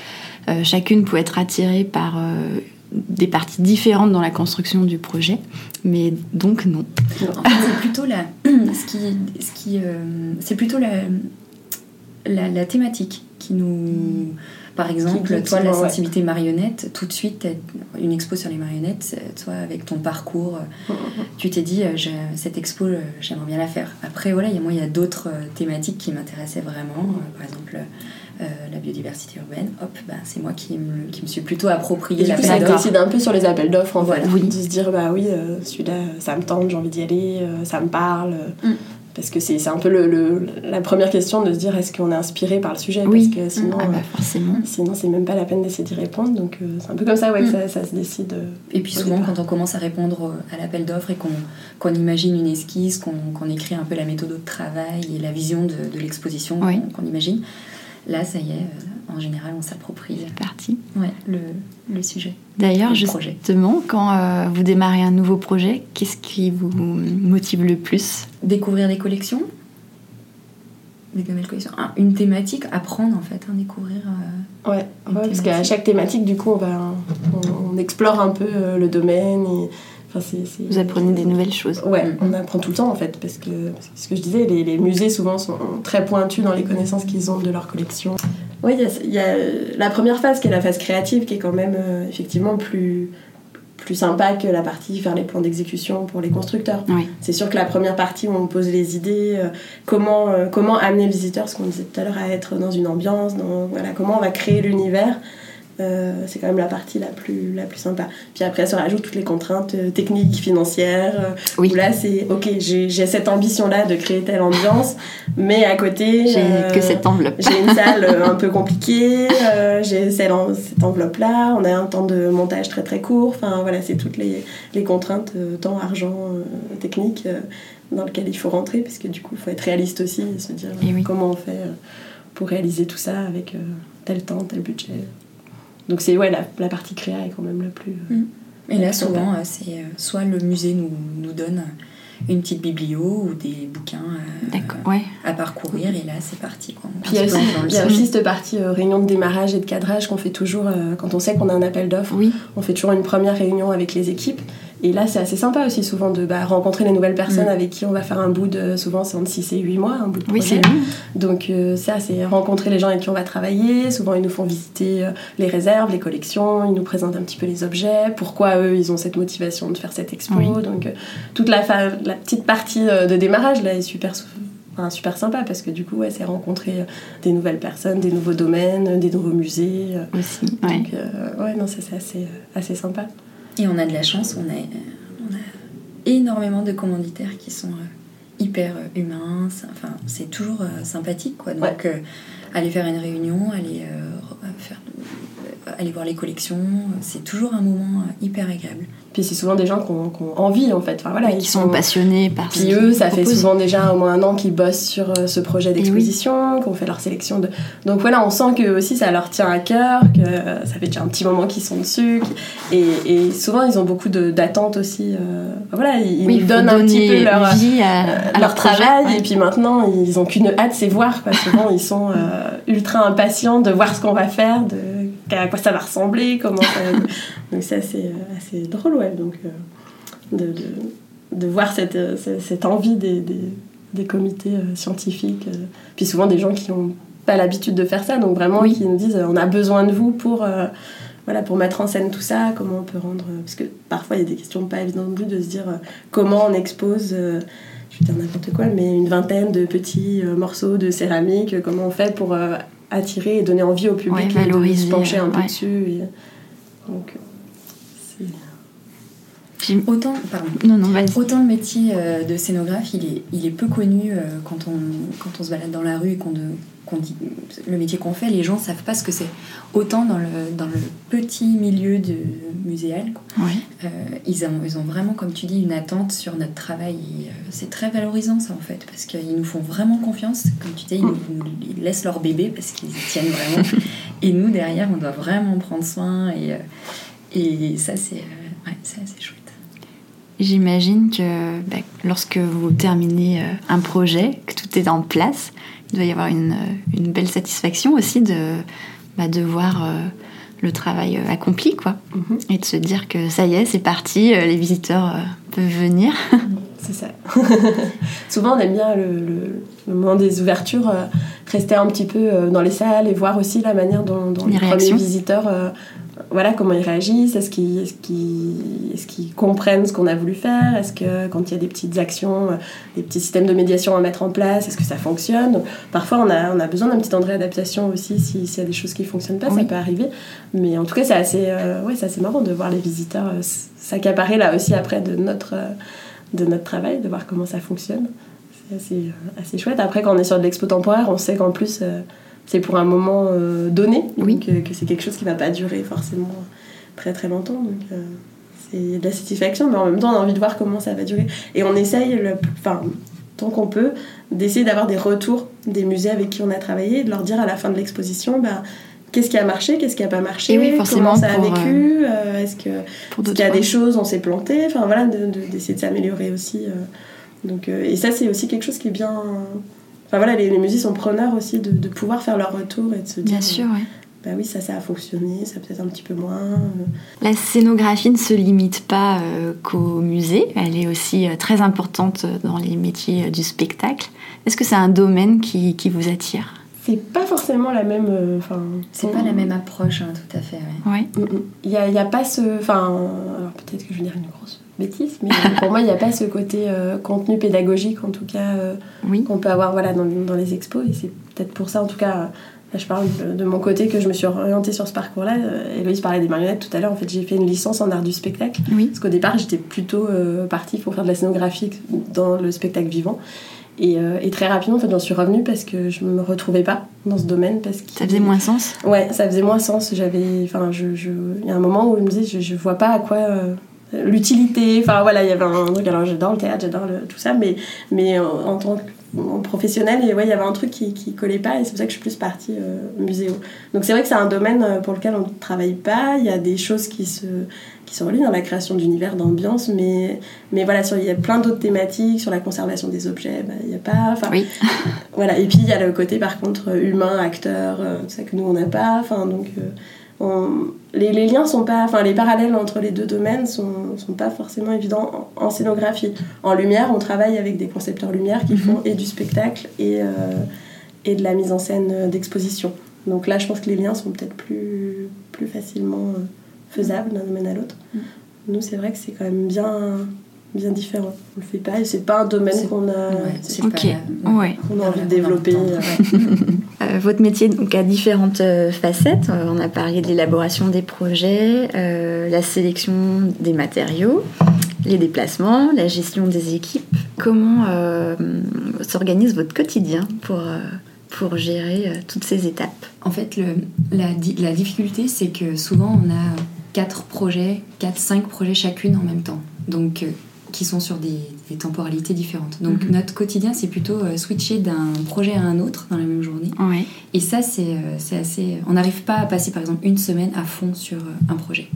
euh, chacune pouvait être attirée par euh, des parties différentes dans la construction du projet, mais donc non. En fait, c'est plutôt la, *clears throat* ce qui, ce qui, euh, c'est plutôt la, la, la thématique qui nous, par exemple, toi, la ouais. sensibilité marionnette, tout de suite, une expo sur les marionnettes, toi, avec ton parcours, euh, tu t'es dit, euh, cette expo, euh, j'aimerais bien la faire. Après, voilà, il y a, moi, il y a d'autres euh, thématiques qui m'intéressaient vraiment, par exemple. euh, la biodiversité urbaine, hop, ben, c'est moi qui me, qui me suis plutôt approprié la ça décide un peu sur les appels d'offres, en Voilà. fait. Oui. De se dire, bah oui, euh, celui-là, ça me tente, j'ai envie d'y aller, euh, ça me parle. Mm. Parce que c'est c'est un peu le, le- la première question de se dire, est-ce qu'on est inspiré par le sujet? Oui. Parce que sinon, Ah bah euh, forcément. sinon c'est même pas la peine d'essayer d'y répondre. Donc euh, c'est un peu comme ça, ouais, que ça, ça se décide. euh. Et puis souvent, départ. quand on commence à répondre à l'appel d'offres et qu'on qu'on imagine une esquisse, qu'on qu'on écrit un peu la méthode de travail et la vision de, de l'exposition Oui. qu'on qu'on imagine, là, ça y est, euh, en général, on s'approprie C'est parti. ouais, le, le sujet, D'ailleurs, projet. justement, quand euh, vous démarrez un nouveau projet, qu'est-ce qui vous motive le plus? Découvrir des collections, des nouvelles collections. Ah, une thématique, apprendre en fait, hein, découvrir. euh, Ouais, ouais, parce qu'à chaque thématique, du coup, on, va, on, on explore un peu euh, le domaine. Et, enfin, Vous apprenez des nouvelles choses. Ouais, Mm. on apprend tout le temps en fait, parce que, parce que ce que je disais, les, les musées souvent sont très pointus dans les connaissances qu'ils ont de leur collection. Oui, il y, a la première phase qui est la phase créative qui est quand même effectivement plus plus sympa que la partie faire les plans d'exécution pour les constructeurs. C'est sûr que la première partie où on pose les idées, comment, comment amener le visiteur, ce qu'on disait tout à l'heure, à être dans une ambiance, dans, voilà, comment on va créer l'univers, euh, c'est quand même la partie la plus, la plus sympa. Puis après, se rajoutent toutes les contraintes euh, techniques, financières. Euh, oui. Où là, c'est OK, j'ai cette ambition-là de créer telle ambiance, mais à côté. J'ai que cette enveloppe. j'ai une salle *laughs* un peu compliquée, j'ai cette enveloppe-là, on a un temps de montage très très court. Enfin, voilà, c'est toutes les, les contraintes, temps, argent, technique, dans lesquelles il faut rentrer, parce que du coup, il faut être réaliste aussi et se dire comment on fait pour réaliser tout ça avec tel temps, tel budget. Donc c'est ouais, la, la, partie créa est quand même la plus. Euh, mm. Et là, souvent, euh, c'est euh, soit le musée nous, nous donne une petite biblio ou des bouquins à parcourir et là c'est parti. Puis il y a aussi, y a aussi cette partie réunion de démarrage et de cadrage qu'on fait toujours quand on sait qu'on a un appel d'offres. Oui. On fait toujours une première réunion avec les équipes et là, c'est assez sympa aussi, souvent, de bah, rencontrer les nouvelles personnes mm. avec qui on va faire un bout de. Souvent, c'est entre 6 et 8 mois, un bout de projet. Oui, Donc, euh, ça, c'est rencontrer les gens avec qui on va travailler. Souvent, ils nous font visiter euh, les réserves, les collections, ils nous présentent un petit peu les objets, pourquoi eux, ils ont cette motivation de faire cette expo. Donc, euh, toute la, la petite partie de démarrage, là, est super, enfin, super sympa parce que du coup, ouais, c'est rencontrer des nouvelles personnes, des nouveaux domaines, des nouveaux musées. Aussi, Donc, ouais, non, ça, c'est assez, assez sympa. Et on a de la chance, on a, on a énormément de commanditaires qui sont euh, hyper euh, humains. Enfin, c'est toujours euh, sympathique, quoi. Donc, aller faire une réunion, aller, faire, aller voir les collections, c'est toujours un moment hyper agréable. Puis c'est souvent des gens qui ont, envie en fait. Enfin, voilà, qui sont, passionnés par Puis eux, ça fait souvent déjà au moins un an qu'ils bossent sur euh, ce projet d'exposition, qu'on fait leur sélection de. Donc voilà, on sent que aussi ça leur tient à cœur, que ça fait déjà un petit moment qu'ils sont dessus. Et, et, souvent ils ont beaucoup d'attentes aussi. Euh, voilà, ils, donnent un petit peu leur vie à, leur, travail. Et puis maintenant, ils ont qu'une hâte, c'est voir. Parce que souvent ils sont euh, ultra impatients de voir ce qu'on va faire, de à quoi ça va ressembler, comment *laughs* Donc c'est assez, assez drôle, ouais. Donc euh, de, de, de, voir cette, cette envie des, des, des comités euh, scientifiques, euh, puis souvent des gens qui n'ont pas l'habitude de faire ça, donc vraiment qui nous disent on a besoin de vous pour voilà, pour mettre en scène tout ça, comment on peut rendre. Parce que parfois, il y a des questions pas évidentes de se dire comment on expose, je vais dire n'importe quoi, mais une vingtaine de petits morceaux de céramique, comment on fait pour attirer et donner envie au public de se pencher un peu dessus. Donc, Autant, pardon, non, non, autant le métier euh, de scénographe, il est, il est peu connu euh, quand, on, quand on se balade dans la rue et qu'on qu'on dit le métier qu'on fait, les gens savent pas ce que c'est. Autant dans le, dans le petit milieu de muséal, euh, ils, ont, ils ont vraiment, comme tu dis, une attente sur notre travail. c'est très valorisant ça en fait, parce qu'ils nous font vraiment confiance. Comme tu dis, ils, nous, laissent leur bébé parce qu'ils y tiennent vraiment. *laughs* et nous, derrière, on doit vraiment prendre soin. Et, et ça, c'est ouais, assez chouette. J'imagine que bah, lorsque vous terminez euh, un projet, que tout est en place, il doit y avoir une, euh, une belle satisfaction aussi de, bah, de voir euh, le travail accompli, quoi. Mhm. Et de se dire que ça y est, c'est parti, les visiteurs peuvent venir. *laughs* c'est ça. *laughs* Souvent, on aime bien le, le, moment des ouvertures, rester un petit peu dans les salles et voir aussi la manière dont, dont les, les premiers visiteurs voilà comment ils réagissent, est-ce qu'ils est comprennent ce qu'on a voulu faire, est-ce que quand il y a des petites actions, euh, des petits systèmes de médiation à mettre en place, est-ce que ça fonctionne? Parfois on a, on a besoin d'un petit temps de réadaptation aussi s'il y a des choses qui ne fonctionnent pas, ça peut arriver. Mais en tout cas c'est assez, euh, ouais, assez marrant de voir les visiteurs euh, s'accaparer là aussi après de notre, de notre travail, de voir comment ça fonctionne. C'est assez, assez chouette. Après quand on est sur de l'expo temporaire, on sait qu'en plus c'est pour un moment euh, donné, oui. que, c'est quelque chose qui va pas durer forcément très très longtemps. Donc euh, c'est de la satisfaction, mais en même temps on a envie de voir comment ça va durer. Et on essaye, le, enfin, tant qu'on peut, d'essayer d'avoir des retours des musées avec qui on a travaillé, de leur dire à la fin de l'exposition, bah, qu'est-ce qui a marché, qu'est-ce qui a pas marché, oui, comment ça a vécu, euh, est-ce qu'il y a des choses, on s'est planté, enfin voilà, d'essayer de, s'améliorer aussi. donc, et ça c'est aussi quelque chose qui est bien voilà, les, musées sont preneurs aussi de, pouvoir faire leur retour et de se dire. Bien sûr, oui. Bah oui, ça, ça a fonctionné, ça peut-être un petit peu moins. La scénographie ne se limite pas euh, qu'au musée, elle est aussi euh, très importante dans les métiers euh, du spectacle. Est-ce que c'est un domaine qui, qui vous attire? C'est pas forcément la même. euh, Enfin, C'est pas la même approche, hein, tout à fait. ouais. Ouais. Il n'y a, il y a pas ce. Enfin, alors peut-être que je vais dire une grosse bêtise, mais *laughs* pour moi, il n'y a pas ce côté euh, contenu pédagogique, en tout cas, euh, Oui. qu'on peut avoir voilà, dans, dans les expos. Et c'est peut-être pour ça, en tout cas, là, je parle de, de mon côté que je me suis orientée sur ce parcours-là. Euh, Héloïse parlait des marionnettes tout à l'heure. En fait, j'ai fait une licence en art du spectacle. Oui. Parce qu'au départ, j'étais plutôt euh, partie pour faire de la scénographie dans le spectacle vivant. Et, euh, et très rapidement, en fait, j'en suis revenue parce que je me retrouvais pas dans ce domaine. Parce que Ça faisait moins sens? Ouais, ça faisait moins sens. J'avais, enfin, je, je- il y a un moment où je me disais, je, je vois pas à quoi euh, l'utilité. Enfin voilà, il y avait un truc. Alors j'adore le théâtre, j'adore tout ça, mais mais en, en tant que professionnel, et ouais, il y avait un truc qui, qui collait pas, et c'est pour ça que je suis plus partie euh, muséo. Donc c'est vrai que c'est un domaine euh, pour lequel on ne travaille pas. Il y a des choses qui se qui se relient dans la création d'univers, d'ambiance, mais mais voilà, il y a plein d'autres thématiques sur la conservation des objets. bah, il y a pas. Enfin, Oui. *laughs* voilà, et puis il y a le côté par contre euh, humain, acteur, euh, tout ça que nous on n'a pas. Enfin, donc euh, on- les, les liens sont pas. Enfin, les parallèles entre les deux domaines sont, sont pas forcément évidents en, en scénographie. En lumière, on travaille avec des concepteurs lumière qui Mhm. font et du spectacle et, euh, et de la mise en scène euh, d'exposition. Donc là, je pense que les liens sont peut-être plus, plus facilement euh, faisables d'un domaine à l'autre. Mhm. Nous, c'est vrai que c'est quand même bien, bien différent. On le fait pas et c'est pas un domaine C'est- qu'on a. Ouais, c'est- c'est Ok. pas- Ouais. qu'on a envie de développer. *laughs* euh, votre métier donc, a différentes euh, facettes. Euh, on a parlé de l'élaboration des projets, euh, la sélection des matériaux, les déplacements, la gestion des équipes. Comment euh, s'organise votre quotidien pour, euh, pour gérer euh, toutes ces étapes? En fait, le- la, di- la difficulté, c'est que souvent, on a quatre projets, quatre, cinq projets chacune en même temps. Donc, euh, qui sont sur des, des temporalités différentes. Donc, Mhm. notre quotidien, c'est plutôt euh, switcher d'un projet à un autre dans la même journée. Ouais. Et ça, c'est euh, assez. On n'arrive pas à passer, par exemple, une semaine à fond sur euh, un projet.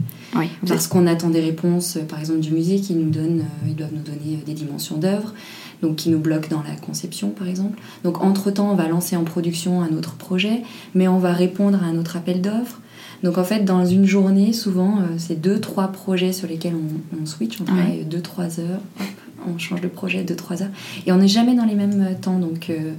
Parce qu'on attend des réponses, euh, par exemple, du musée qui nous donne, euh, ils doivent nous donner euh, des dimensions d'œuvre, donc qui nous bloquent dans la conception, par exemple. Donc, entre-temps, on va lancer en production un autre projet, mais on va répondre à un autre appel d'offres. Donc, en fait, dans une journée, souvent, euh, c'est deux, trois projets sur lesquels on, on switch, on travaille deux, trois heures, hop, on change de projet deux, trois heures, et on n'est jamais dans les mêmes euh, temps. Donc, euh,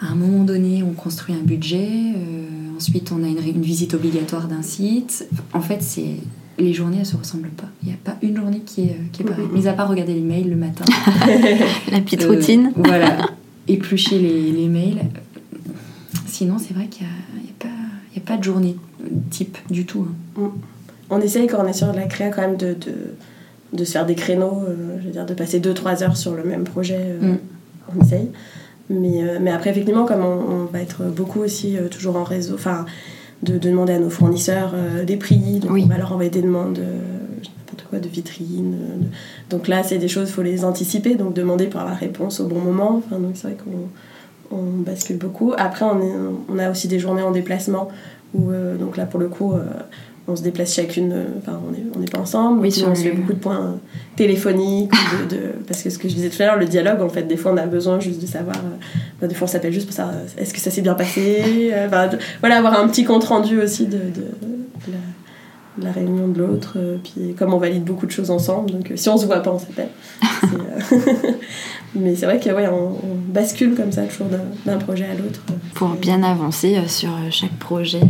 à un moment donné, on construit un budget, euh, ensuite on a une, une visite obligatoire d'un site. En fait, c'est les journées, elles se ressemblent pas. Il n'y a pas une journée qui est, qui est pareille. Mis à part regarder les mails le matin. *laughs* La petite Euh, routine. Voilà. *laughs* Éplucher les, les mails. Sinon, c'est vrai qu'il n'y a, a pas de journée type du tout. hein. on essaye quand on est sur de la créa quand même de, de, de se faire des créneaux, euh, je veux dire de passer 2-3 heures sur le même projet, euh, Mm. on essaye. Mais, euh, mais après effectivement comme on, on va être beaucoup aussi toujours en réseau, enfin de, de demander à nos fournisseurs des prix, donc Oui. on va leur envoyer des demandes, de vitrines. de- Donc là c'est des choses, il faut les anticiper, donc demander pour avoir réponse au bon moment. Enfin, donc c'est vrai qu'on on bascule beaucoup. Après on, est- on a aussi des journées en déplacement où euh, donc là pour le coup euh, on se déplace chacune, euh, enfin on n'est pas ensemble, Oui, on se fait beaucoup de points téléphoniques, de, de- parce que ce que je disais tout à l'heure, le dialogue en fait, des fois on a besoin juste de savoir, bah, des fois on s'appelle juste pour savoir est-ce que ça s'est bien passé, enfin, de- voilà, avoir un petit compte rendu aussi de, de- de la, de la réunion de l'autre, euh, puis comme on valide beaucoup de choses ensemble, donc euh, si on se voit pas on s'appelle. Euh, *laughs* Mais c'est vrai que ouais, on, on bascule comme ça toujours d'un, projet à l'autre. Pour bien avancer sur chaque projet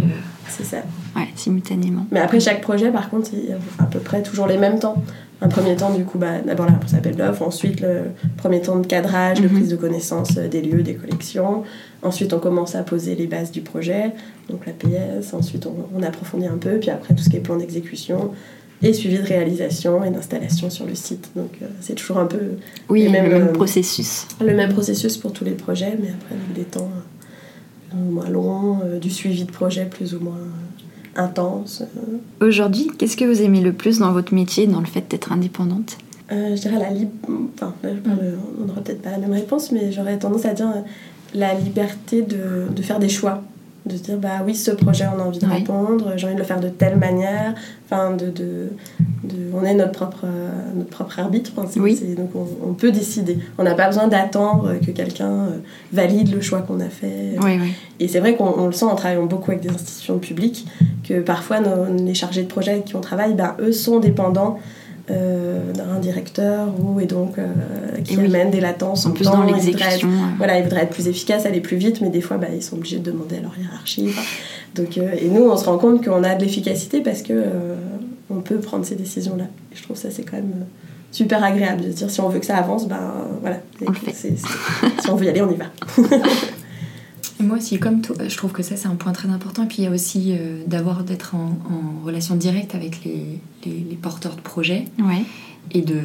C'est ça. ouais, simultanément. Mais après, chaque projet, par contre, il y a à peu près toujours les mêmes temps. Un premier temps, du coup, bah, d'abord la réponse à l'appel d'offres, ensuite le premier temps de cadrage, de Mhm. prise de connaissance des lieux, des collections. Ensuite, on commence à poser les bases du projet, donc la PS. Ensuite, on, on approfondit un peu, puis après, tout ce qui est plan d'exécution et suivi de réalisation et d'installation sur le site. Donc, euh, c'est toujours un peu Oui, le même, même euh, processus. le même processus pour tous les projets, mais après, avec des temps euh, plus ou moins longs, euh, du suivi de projet plus ou moins intense. Aujourd'hui, qu'est-ce que vous aimez le plus dans votre métier, dans le fait d'être indépendante? Je dirais la libre. Enfin, là, je parle, on n'aura peut-être pas la même réponse, mais j'aurais tendance à dire la liberté de, de faire des choix. De se dire, bah oui, ce projet, on a envie de répondre, j'ai envie de le faire de telle manière. Enfin, de, de, de- on est notre propre, notre propre arbitre. Oui. donc, on, on peut décider. On n'a pas besoin d'attendre que quelqu'un euh, valide le choix qu'on a fait. Oui. Et c'est vrai qu'on on le sent en travaillant beaucoup avec des institutions publiques, que parfois nos- les chargés de projet avec qui on travaille, ben, eux sont dépendants d'un directeur ou et donc qui amène des latences en plus dans l'exécution. Voilà, ils voudraient être plus efficaces, aller plus vite, mais des fois, bah, ils sont obligés de demander à leur hiérarchie. Donc, et nous, on se rend compte qu'on a de l'efficacité parce que on peut prendre ces décisions-là. Et je trouve ça, c'est quand même super agréable de se dire si on veut que ça avance, ben voilà. si on veut y aller, on y va. *laughs* moi aussi, comme toi, je trouve que ça c'est un point très important. Et puis il y a aussi euh, d'avoir d'être en, relation directe avec les, les, porteurs de projets. Ouais. Et de,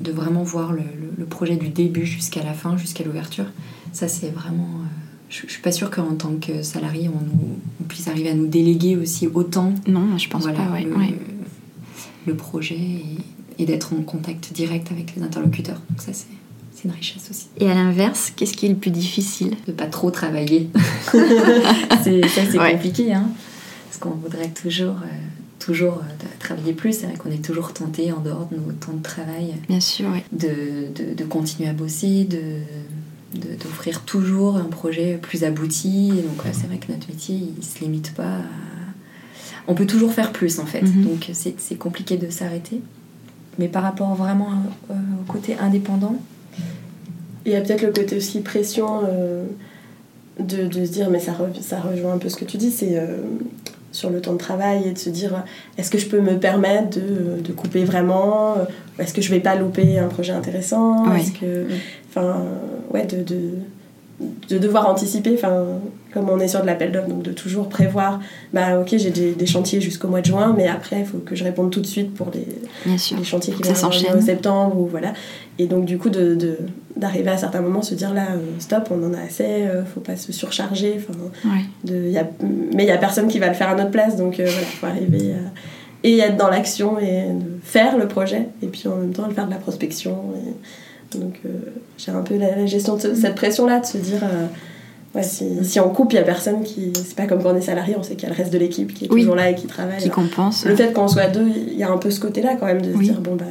de, vraiment voir le, le, projet du début jusqu'à la fin, jusqu'à l'ouverture. Ça c'est vraiment. Euh, je, ne suis pas sûre qu'en tant que salarié, on, puisse arriver à nous déléguer aussi autant. Non, je pense pas. Ouais. Le, le projet et d'être en contact direct avec les interlocuteurs. Donc ça, c'est une richesse aussi. Et à l'inverse, qu'est-ce qui est le plus difficile? De pas trop travailler. *laughs* c'est, ça, c'est compliqué, hein, parce qu'on voudrait toujours, euh, toujours euh, travailler plus. C'est vrai qu'on est toujours tenté, en dehors de nos temps de travail, Bien sûr, de, de, de, continuer à bosser, de, d'offrir toujours un projet plus abouti. Et donc, c'est vrai que notre métier, il se limite pas à... On peut toujours faire plus, en fait. Mm-hmm. Donc, c'est, c'est compliqué de s'arrêter. Mais par rapport vraiment euh, au côté indépendant. Il y a peut-être le côté aussi pression euh, de, de, se dire, mais ça, ça rejoint un peu ce que tu dis, c'est euh, sur le temps de travail et de se dire, est-ce que je peux me permettre de, de couper vraiment Est-ce que je vais pas louper un projet intéressant Est-ce que. Enfin, ouais, de, de de devoir anticiper, enfin, comme on est sur de l'appel d'offres, donc de toujours prévoir, bah ok, j'ai des, chantiers jusqu'au mois de juin, mais après, il faut que je réponde tout de suite pour les, les chantiers qui vont s'enchaîner en septembre, ou voilà. Et donc, du coup, de, d'arriver à certains moments, se dire là, euh, stop, on en a assez, euh, faut pas se surcharger, de, y a, mais il y a personne qui va le faire à notre place, donc euh, voilà, faut arriver à, et être dans l'action et faire le projet, et puis en même temps, faire de la prospection. Et, donc euh, j'ai un peu la, gestion de cette pression-là, de se dire, euh, ouais, si, si, on coupe, il n'y a personne qui... C'est pas comme quand on est salarié, on sait qu'il y a le reste de l'équipe qui est toujours là et qui travaille. Qui compense. Le fait qu'on soit deux, il y a un peu ce côté-là quand même, de se dire, bon, bah,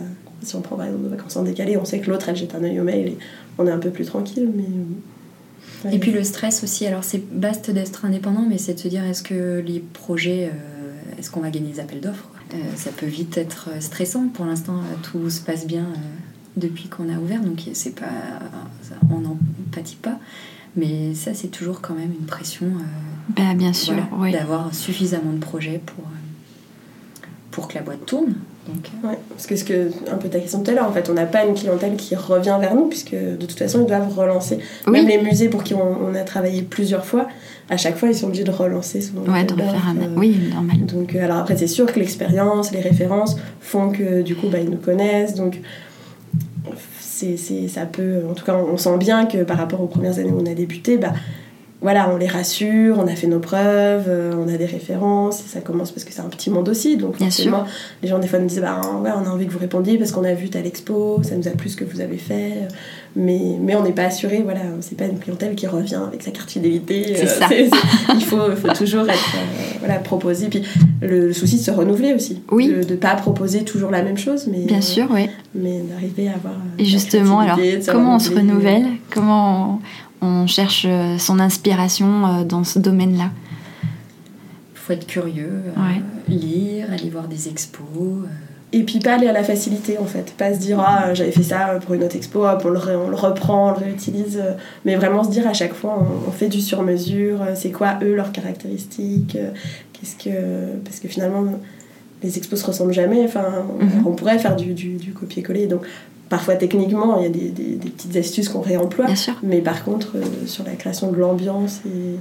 si on prend par exemple des vacances en décalé, on sait que l'autre, elle jette un œil au mail et on est un peu plus tranquille, mais... Et puis le stress aussi, alors c'est vaste d'être indépendant, mais c'est de se dire est-ce que les projets, euh, est-ce qu'on va gagner des appels d'offres Ça peut vite être stressant. Pour l'instant, tout se passe bien depuis qu'on a ouvert, donc c'est pas, on n'en pâtit pas. Mais ça, c'est toujours quand même une pression. Euh, bah, bien sûr, D'avoir suffisamment de projets pour, euh, pour que la boîte tourne. Donc, euh, ouais, parce que, ce que un peu ta question tout à l'heure, en fait, on n'a pas une clientèle qui revient vers nous, puisque de toute façon, ils doivent relancer. Même les musées pour qui on, a travaillé plusieurs fois, à chaque fois, ils sont obligés de relancer son Ouais, de refaire un... Oui, normal. Donc, alors après, c'est sûr que l'expérience, les références font que du coup, bah, ils nous connaissent. Donc, c'est, ça peut, en tout cas, on sent bien que par rapport aux premières années où on a débuté, bah, voilà, on les rassure, on a fait nos preuves, euh, on a des références, et ça commence parce que c'est un petit monde aussi. Donc, Bien sûr. les gens, des fois, nous disent bah, ouais, on a envie que vous répondiez parce qu'on a vu telle expo, ça nous a plu ce que vous avez fait. Mais, mais on n'est pas assuré, voilà, c'est pas une clientèle qui revient avec sa carte fidélité. C'est euh, ça. il faut, faut, toujours être euh, voilà, proposé. Puis le, souci de se renouveler aussi. Oui. De ne pas proposer toujours la même chose, mais. Bien sûr, oui. Mais d'arriver à avoir. Et justement, alors, comment on se renouvelle? Comment on cherche euh, son inspiration euh, dans ce domaine-là. Il faut être curieux, euh, lire, aller voir des expos. Et puis pas aller à la facilité en fait, pas se dire ah j'avais fait ça pour une autre expo, on, le, on le reprend, on le réutilise, mais vraiment se dire à chaque fois on, fait du sur-mesure, c'est quoi eux leurs caractéristiques, qu'est-ce que parce que finalement les expos se ressemblent jamais, enfin on, mhm. pourrait faire du, du, du copier-coller. Donc Parfois, techniquement, il y a des, des, petites astuces qu'on réemploie. Mais par contre, euh, sur la création de l'ambiance, et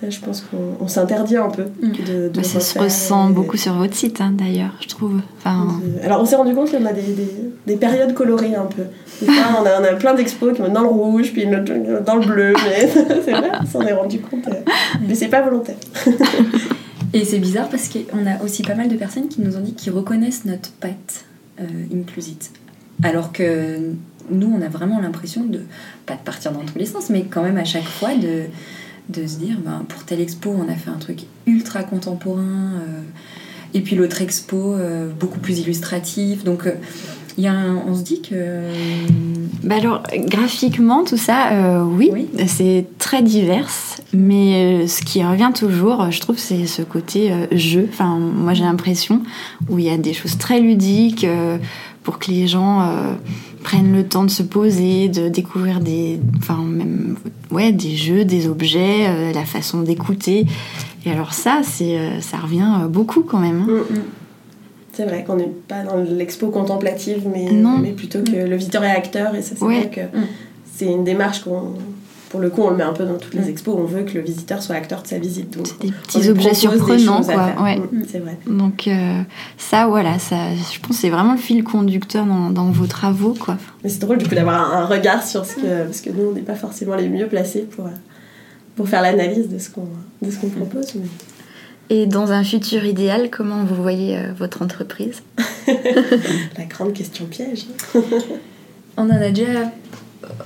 ça, je pense qu'on s'interdit un peu mm. de, de Ça se ressent beaucoup sur votre site, hein, d'ailleurs, je trouve. Enfin... Euh, alors, on s'est rendu compte qu'on a des, des, périodes colorées un peu. on, a, on a plein d'expos qui vont dans le rouge, puis dans le bleu. Mais *laughs* c'est vrai, on s'en est rendu compte. Euh, mais c'est pas volontaire. Et c'est bizarre parce qu'on a aussi pas mal de personnes qui nous ont dit qu'ils reconnaissent notre patte euh, Inclusite. Alors que nous, on a vraiment l'impression de, pas de partir dans tous les sens, mais quand même à chaque fois de, de se dire, ben, pour telle expo, on a fait un truc ultra contemporain, euh, et puis l'autre expo, euh, beaucoup plus illustratif. Donc, euh, y a on se dit que... Bah alors, graphiquement, tout ça, oui, oui. c'est très divers, mais ce qui revient toujours, je trouve, c'est ce côté jeu. Enfin, moi, j'ai l'impression où il y a des choses très ludiques pour que les gens euh, prennent le temps de se poser, de découvrir des, enfin même, ouais, des jeux, des objets, euh, la façon d'écouter. Et alors ça, c'est, euh, ça revient beaucoup quand même. hein. Mm, mm. C'est vrai qu'on n'est pas dans l'expo contemplative, mais, Non. mais plutôt que le visiteur est acteur, et ça c'est Ouais. vrai que Mm. c'est une démarche qu'on. Pour le coup, on le met un peu dans toutes les Mm. expos, on veut que le visiteur soit acteur de sa visite. Donc, C'est des petits objets surprenants, quoi. Ouais. Mm, c'est vrai. Donc euh, ça, voilà, ça, je pense que c'est vraiment le fil conducteur dans, dans vos travaux, quoi. Mais c'est drôle du coup d'avoir un, regard sur ce que. Parce que nous, on n'est pas forcément les mieux placés pour, euh, pour faire l'analyse de ce qu'on de ce qu'on propose. mais- Et dans un futur idéal, comment vous voyez euh, votre entreprise? *laughs* La grande question piège. On en a déjà.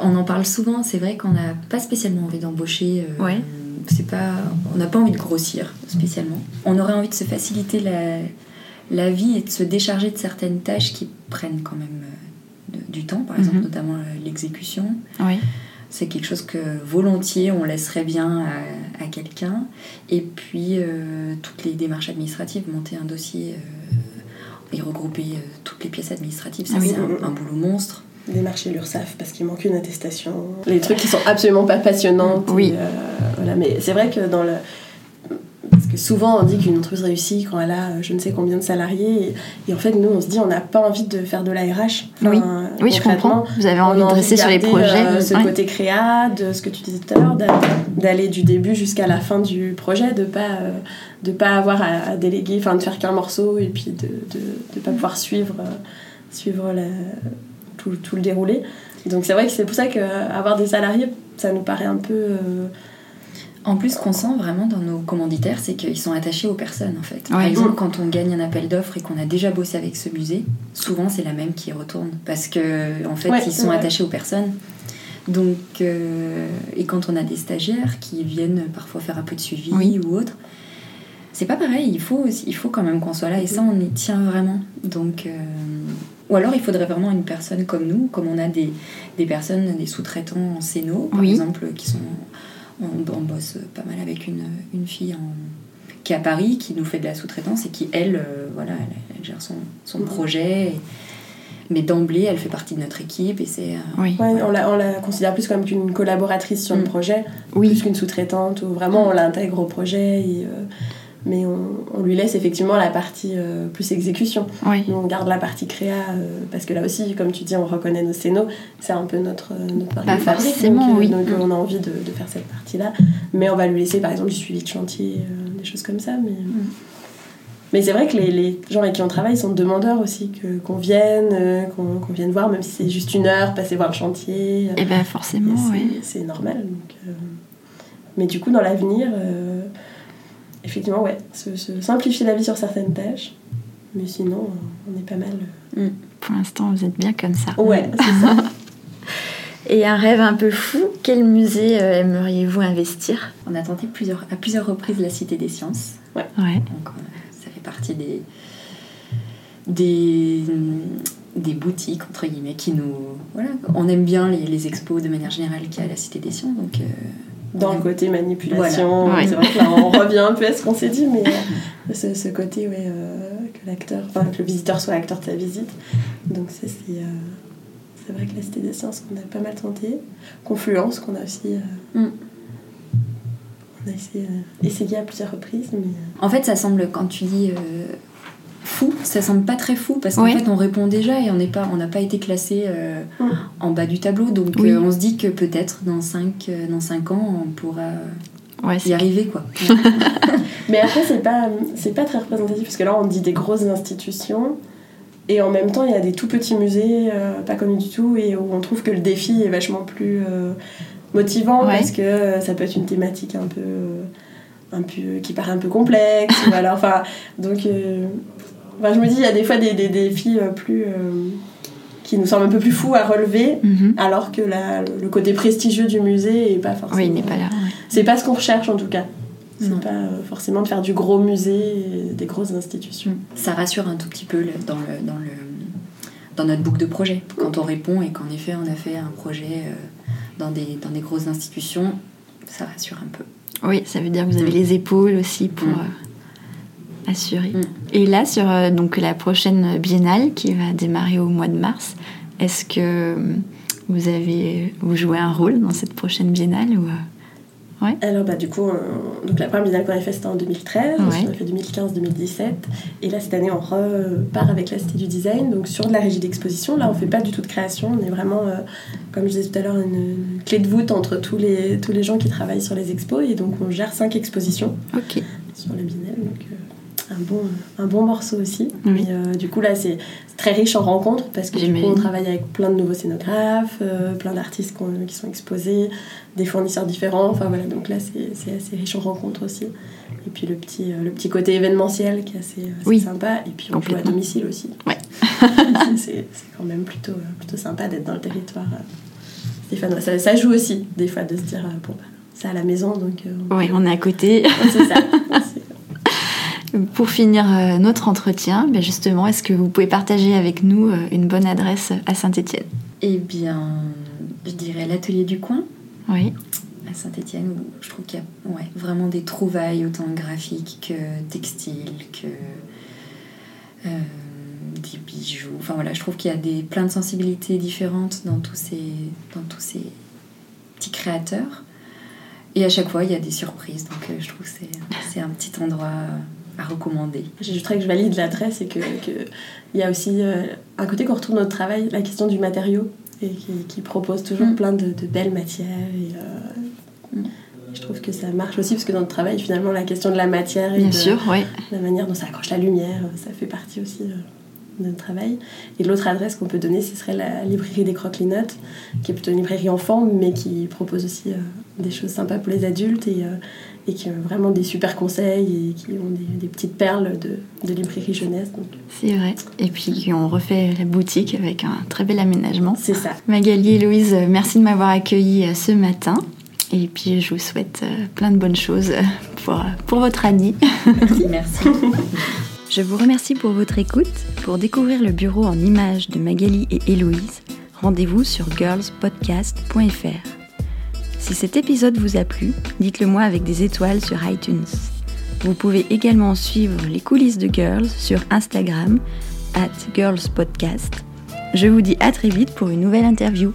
On en parle souvent, c'est vrai qu'on n'a pas spécialement envie d'embaucher. euh, Ouais. C'est pas, on n'a pas envie de grossir spécialement. On aurait envie de se faciliter la, la vie et de se décharger de certaines tâches qui prennent quand même euh, de- du temps, par exemple, Mhm. notamment euh, l'exécution. Oui. C'est quelque chose que volontiers on laisserait bien à, à quelqu'un. Et puis euh, toutes les démarches administratives, monter un dossier et regrouper toutes les pièces administratives, ça Ah oui. c'est un, un boulot monstre. Démarcher l'URSSAF parce qu'il manque une attestation. Les trucs qui sont absolument pas passionnants. Oui. voilà, mais c'est vrai que dans le. Parce que souvent on dit qu'une entreprise réussit quand elle a euh, je ne sais combien de salariés. Et, et en fait, nous on se dit on n'a pas envie de faire de l'ARH. Oui. Oui, je comprends. Vous avez envie de rester sur les projets. euh, ce Ouais. côté créa, de ce que tu disais tout à l'heure, d'a- d'aller du début jusqu'à la fin du projet, de pas euh, de pas avoir à, à déléguer, enfin de faire qu'un morceau et puis de de, de pas pouvoir suivre euh, suivre la- tout, tout le déroulé. Donc c'est vrai que c'est pour ça qu'avoir des salariés, ça nous paraît un peu euh, En plus, ce qu'on sent vraiment dans nos commanditaires, c'est qu'ils sont attachés aux personnes en fait. Par exemple, quand on gagne un appel d'offres et qu'on a déjà bossé avec ce musée, souvent c'est la même qui retourne parce que en fait Ouais, ils sont vrai. attachés aux personnes. Donc, euh, et quand on a des stagiaires qui viennent parfois faire un peu de suivi Oui. ou autre, c'est pas pareil. Il faut, il faut quand même qu'on soit là et ça on y tient vraiment. Donc, euh, ou alors il faudrait vraiment une personne comme nous, comme on a des, des personnes, des sous-traitants en Céno, par Oui. exemple, qui sont. On, on bosse pas mal avec une, une fille en- qui est à Paris, qui nous fait de la sous-traitance et qui, elle, euh, voilà, elle, elle gère son, son projet. et- mais d'emblée, elle fait partie de notre équipe et c'est. euh, Oui. ouais, on, la, on la considère plus comme qu'une collaboratrice sur le Mm. projet, plus qu'une sous-traitante, ou vraiment on l'intègre au projet, et, euh, mais on, on lui laisse effectivement la partie euh, plus exécution. Oui. Nous, on garde la partie créa, euh, parce que là aussi, comme tu dis, on reconnaît nos scénos, c'est un peu notre, euh, notre marque Bah, de fabrique, forcément, donc, oui. donc Mm. on a envie de, de faire cette partie-là. Mais on va lui laisser, par exemple, du suivi de chantier, euh, des choses comme ça. Mais, mais c'est vrai que les, les gens avec qui on travaille sont demandeurs aussi, que, qu'on vienne, qu'on, qu'on vienne voir, même si c'est juste une heure, passer voir le chantier. Et ben Et forcément, c'est, oui. c'est normal. donc, Mais du coup, dans l'avenir, euh, effectivement, ouais, se, se simplifier la vie sur certaines tâches. Mais sinon, euh, on est pas mal. euh, Pour l'instant, vous êtes bien comme ça. Ouais, c'est ça. *laughs* Et un rêve un peu fou, quel musée euh, aimeriez-vous investir? On a tenté plusieurs, à plusieurs reprises la Cité des Sciences. Ouais. Donc, euh, ça fait partie des, des, des boutiques, entre guillemets, qui nous. Voilà, on aime bien les, les expos de manière générale qu'il y a à la Cité des Sciences. Donc, euh, on Dans le côté manipulation, Voilà. Ouais. c'est vrai que là, on revient un peu à ce qu'on s'est dit, mais *laughs* euh, ce, ce côté, ouais, euh, que l'acteur, enfin, que le visiteur soit acteur de sa visite. Donc, ça, c'est. euh, c'est vrai que la Cité des Sciences, qu'on a pas mal tenté. Confluence, qu'on a aussi. Mm. On a essayé, essayé à plusieurs reprises, mais. En fait, ça semble, quand tu dis fou, ça semble pas très fou parce qu'en fait, on répond déjà et on n'est pas, on n'a pas été classé euh, en bas du tableau. Donc, Oui. euh, on se dit que peut-être dans 5 dans cinq ans, on pourra Ouais, y arriver, quoi. *laughs* Mais après, c'est pas, c'est pas très représentatif parce que là, on dit des grosses institutions et en même temps, il y a des tout petits musées, euh, pas connus du tout, et où on trouve que le défi est vachement plus euh, motivant Ouais. parce que euh, ça peut être une thématique un peu. euh, un peu qui paraît un peu complexe ou alors enfin donc euh, enfin, je me dis il y a des fois des, des défis euh, plus euh, qui nous semblent un peu plus fous à relever Mhm. alors que la, le côté prestigieux du musée est pas forcément Oui, il n'est pas là. ouais. c'est pas ce qu'on recherche en tout cas. C'est Non. pas euh, forcément de faire du gros musée et des grosses institutions. ça rassure un tout petit peu le- dans, le, dans, le, dans notre boucle de projet. Quand on répond et qu'en effet on a fait un projet euh, dans, des, dans des grosses institutions, ça rassure un peu. Oui, ça veut dire que vous avez les épaules aussi pour Mm. Euh, assuré. Et là, sur euh, donc, la prochaine biennale qui va démarrer au mois de mars, est-ce que vous avez vous jouez un rôle dans cette prochaine biennale ou Ouais? Alors bah du coup, donc la première biennale qu'on a fait c'était en 2013, on a fait 2015-2017, et là cette année on repart avec la Cité du Design, donc sur de la régie d'exposition, là on fait pas du tout de création, on est vraiment, euh, comme je disais tout à l'heure, une, clé de voûte entre tous les, tous les gens qui travaillent sur les expos, et donc on gère cinq expositions sur le biennale, donc euh, un, bon, un bon morceau aussi. Oui. Euh, du coup là c'est très riche en rencontres parce que du coup on travaille avec plein de nouveaux scénographes, plein d'artistes qui sont exposés, des fournisseurs différents. Enfin voilà, donc là c'est assez riche en rencontres aussi. Et puis le petit, euh, le petit côté événementiel qui est assez, sympa. Et puis on joue à domicile aussi. Ouais. *laughs* c'est quand même plutôt, euh, plutôt sympa d'être dans le territoire. Ça, ça, joue aussi des fois de se dire, euh, bon, bah, c'est à la maison donc. oui, on est à côté. c'est ça. *laughs* Pour finir notre entretien, ben justement, est-ce que vous pouvez partager avec nous une bonne adresse à Saint-Étienne? Eh bien, je dirais l'atelier du coin. Oui. À Saint-Etienne, où je trouve qu'il y a ouais, vraiment des trouvailles, autant graphiques que textiles, que euh, des bijoux. Enfin voilà, je trouve qu'il y a des, plein de sensibilités différentes dans tous, ces, dans tous ces petits créateurs. Et à chaque fois, il y a des surprises. Donc euh, je trouve que c'est un petit endroit à recommander. J'ajouterais que je valide l'adresse et qu'il que y a aussi euh, un côté qu'on retrouve dans notre travail, la question du matériau et qui, propose toujours mm. plein de, belles matières. Euh, mm. Et, je trouve que ça marche aussi parce que dans le travail, finalement, la question de la matière et la manière dont ça accroche la lumière, ça fait partie aussi euh, de notre travail. Et l'autre adresse qu'on peut donner, ce serait la librairie des Croquelinottes, qui est plutôt une librairie enfant, mais qui propose aussi euh, des choses sympas pour les adultes et et qui ont vraiment des super conseils et qui ont des, petites perles de, de librairie jeunesse. C'est vrai. Et puis qui ont refait la boutique avec un très bel aménagement. C'est ça. Magali et Louise, merci de m'avoir accueilli euh, ce matin. Et puis je vous souhaite euh, plein de bonnes choses euh, pour, pour votre année. Merci, *laughs* merci. Je vous remercie pour votre écoute. Pour découvrir le bureau en images de Magali et Héloïse, rendez-vous sur girlspodcast.fr. Si cet épisode vous a plu, dites-le moi avec des étoiles sur iTunes. Vous pouvez également suivre les coulisses de Girls sur Instagram, at girlspodcast. Je vous dis à très vite pour une nouvelle interview.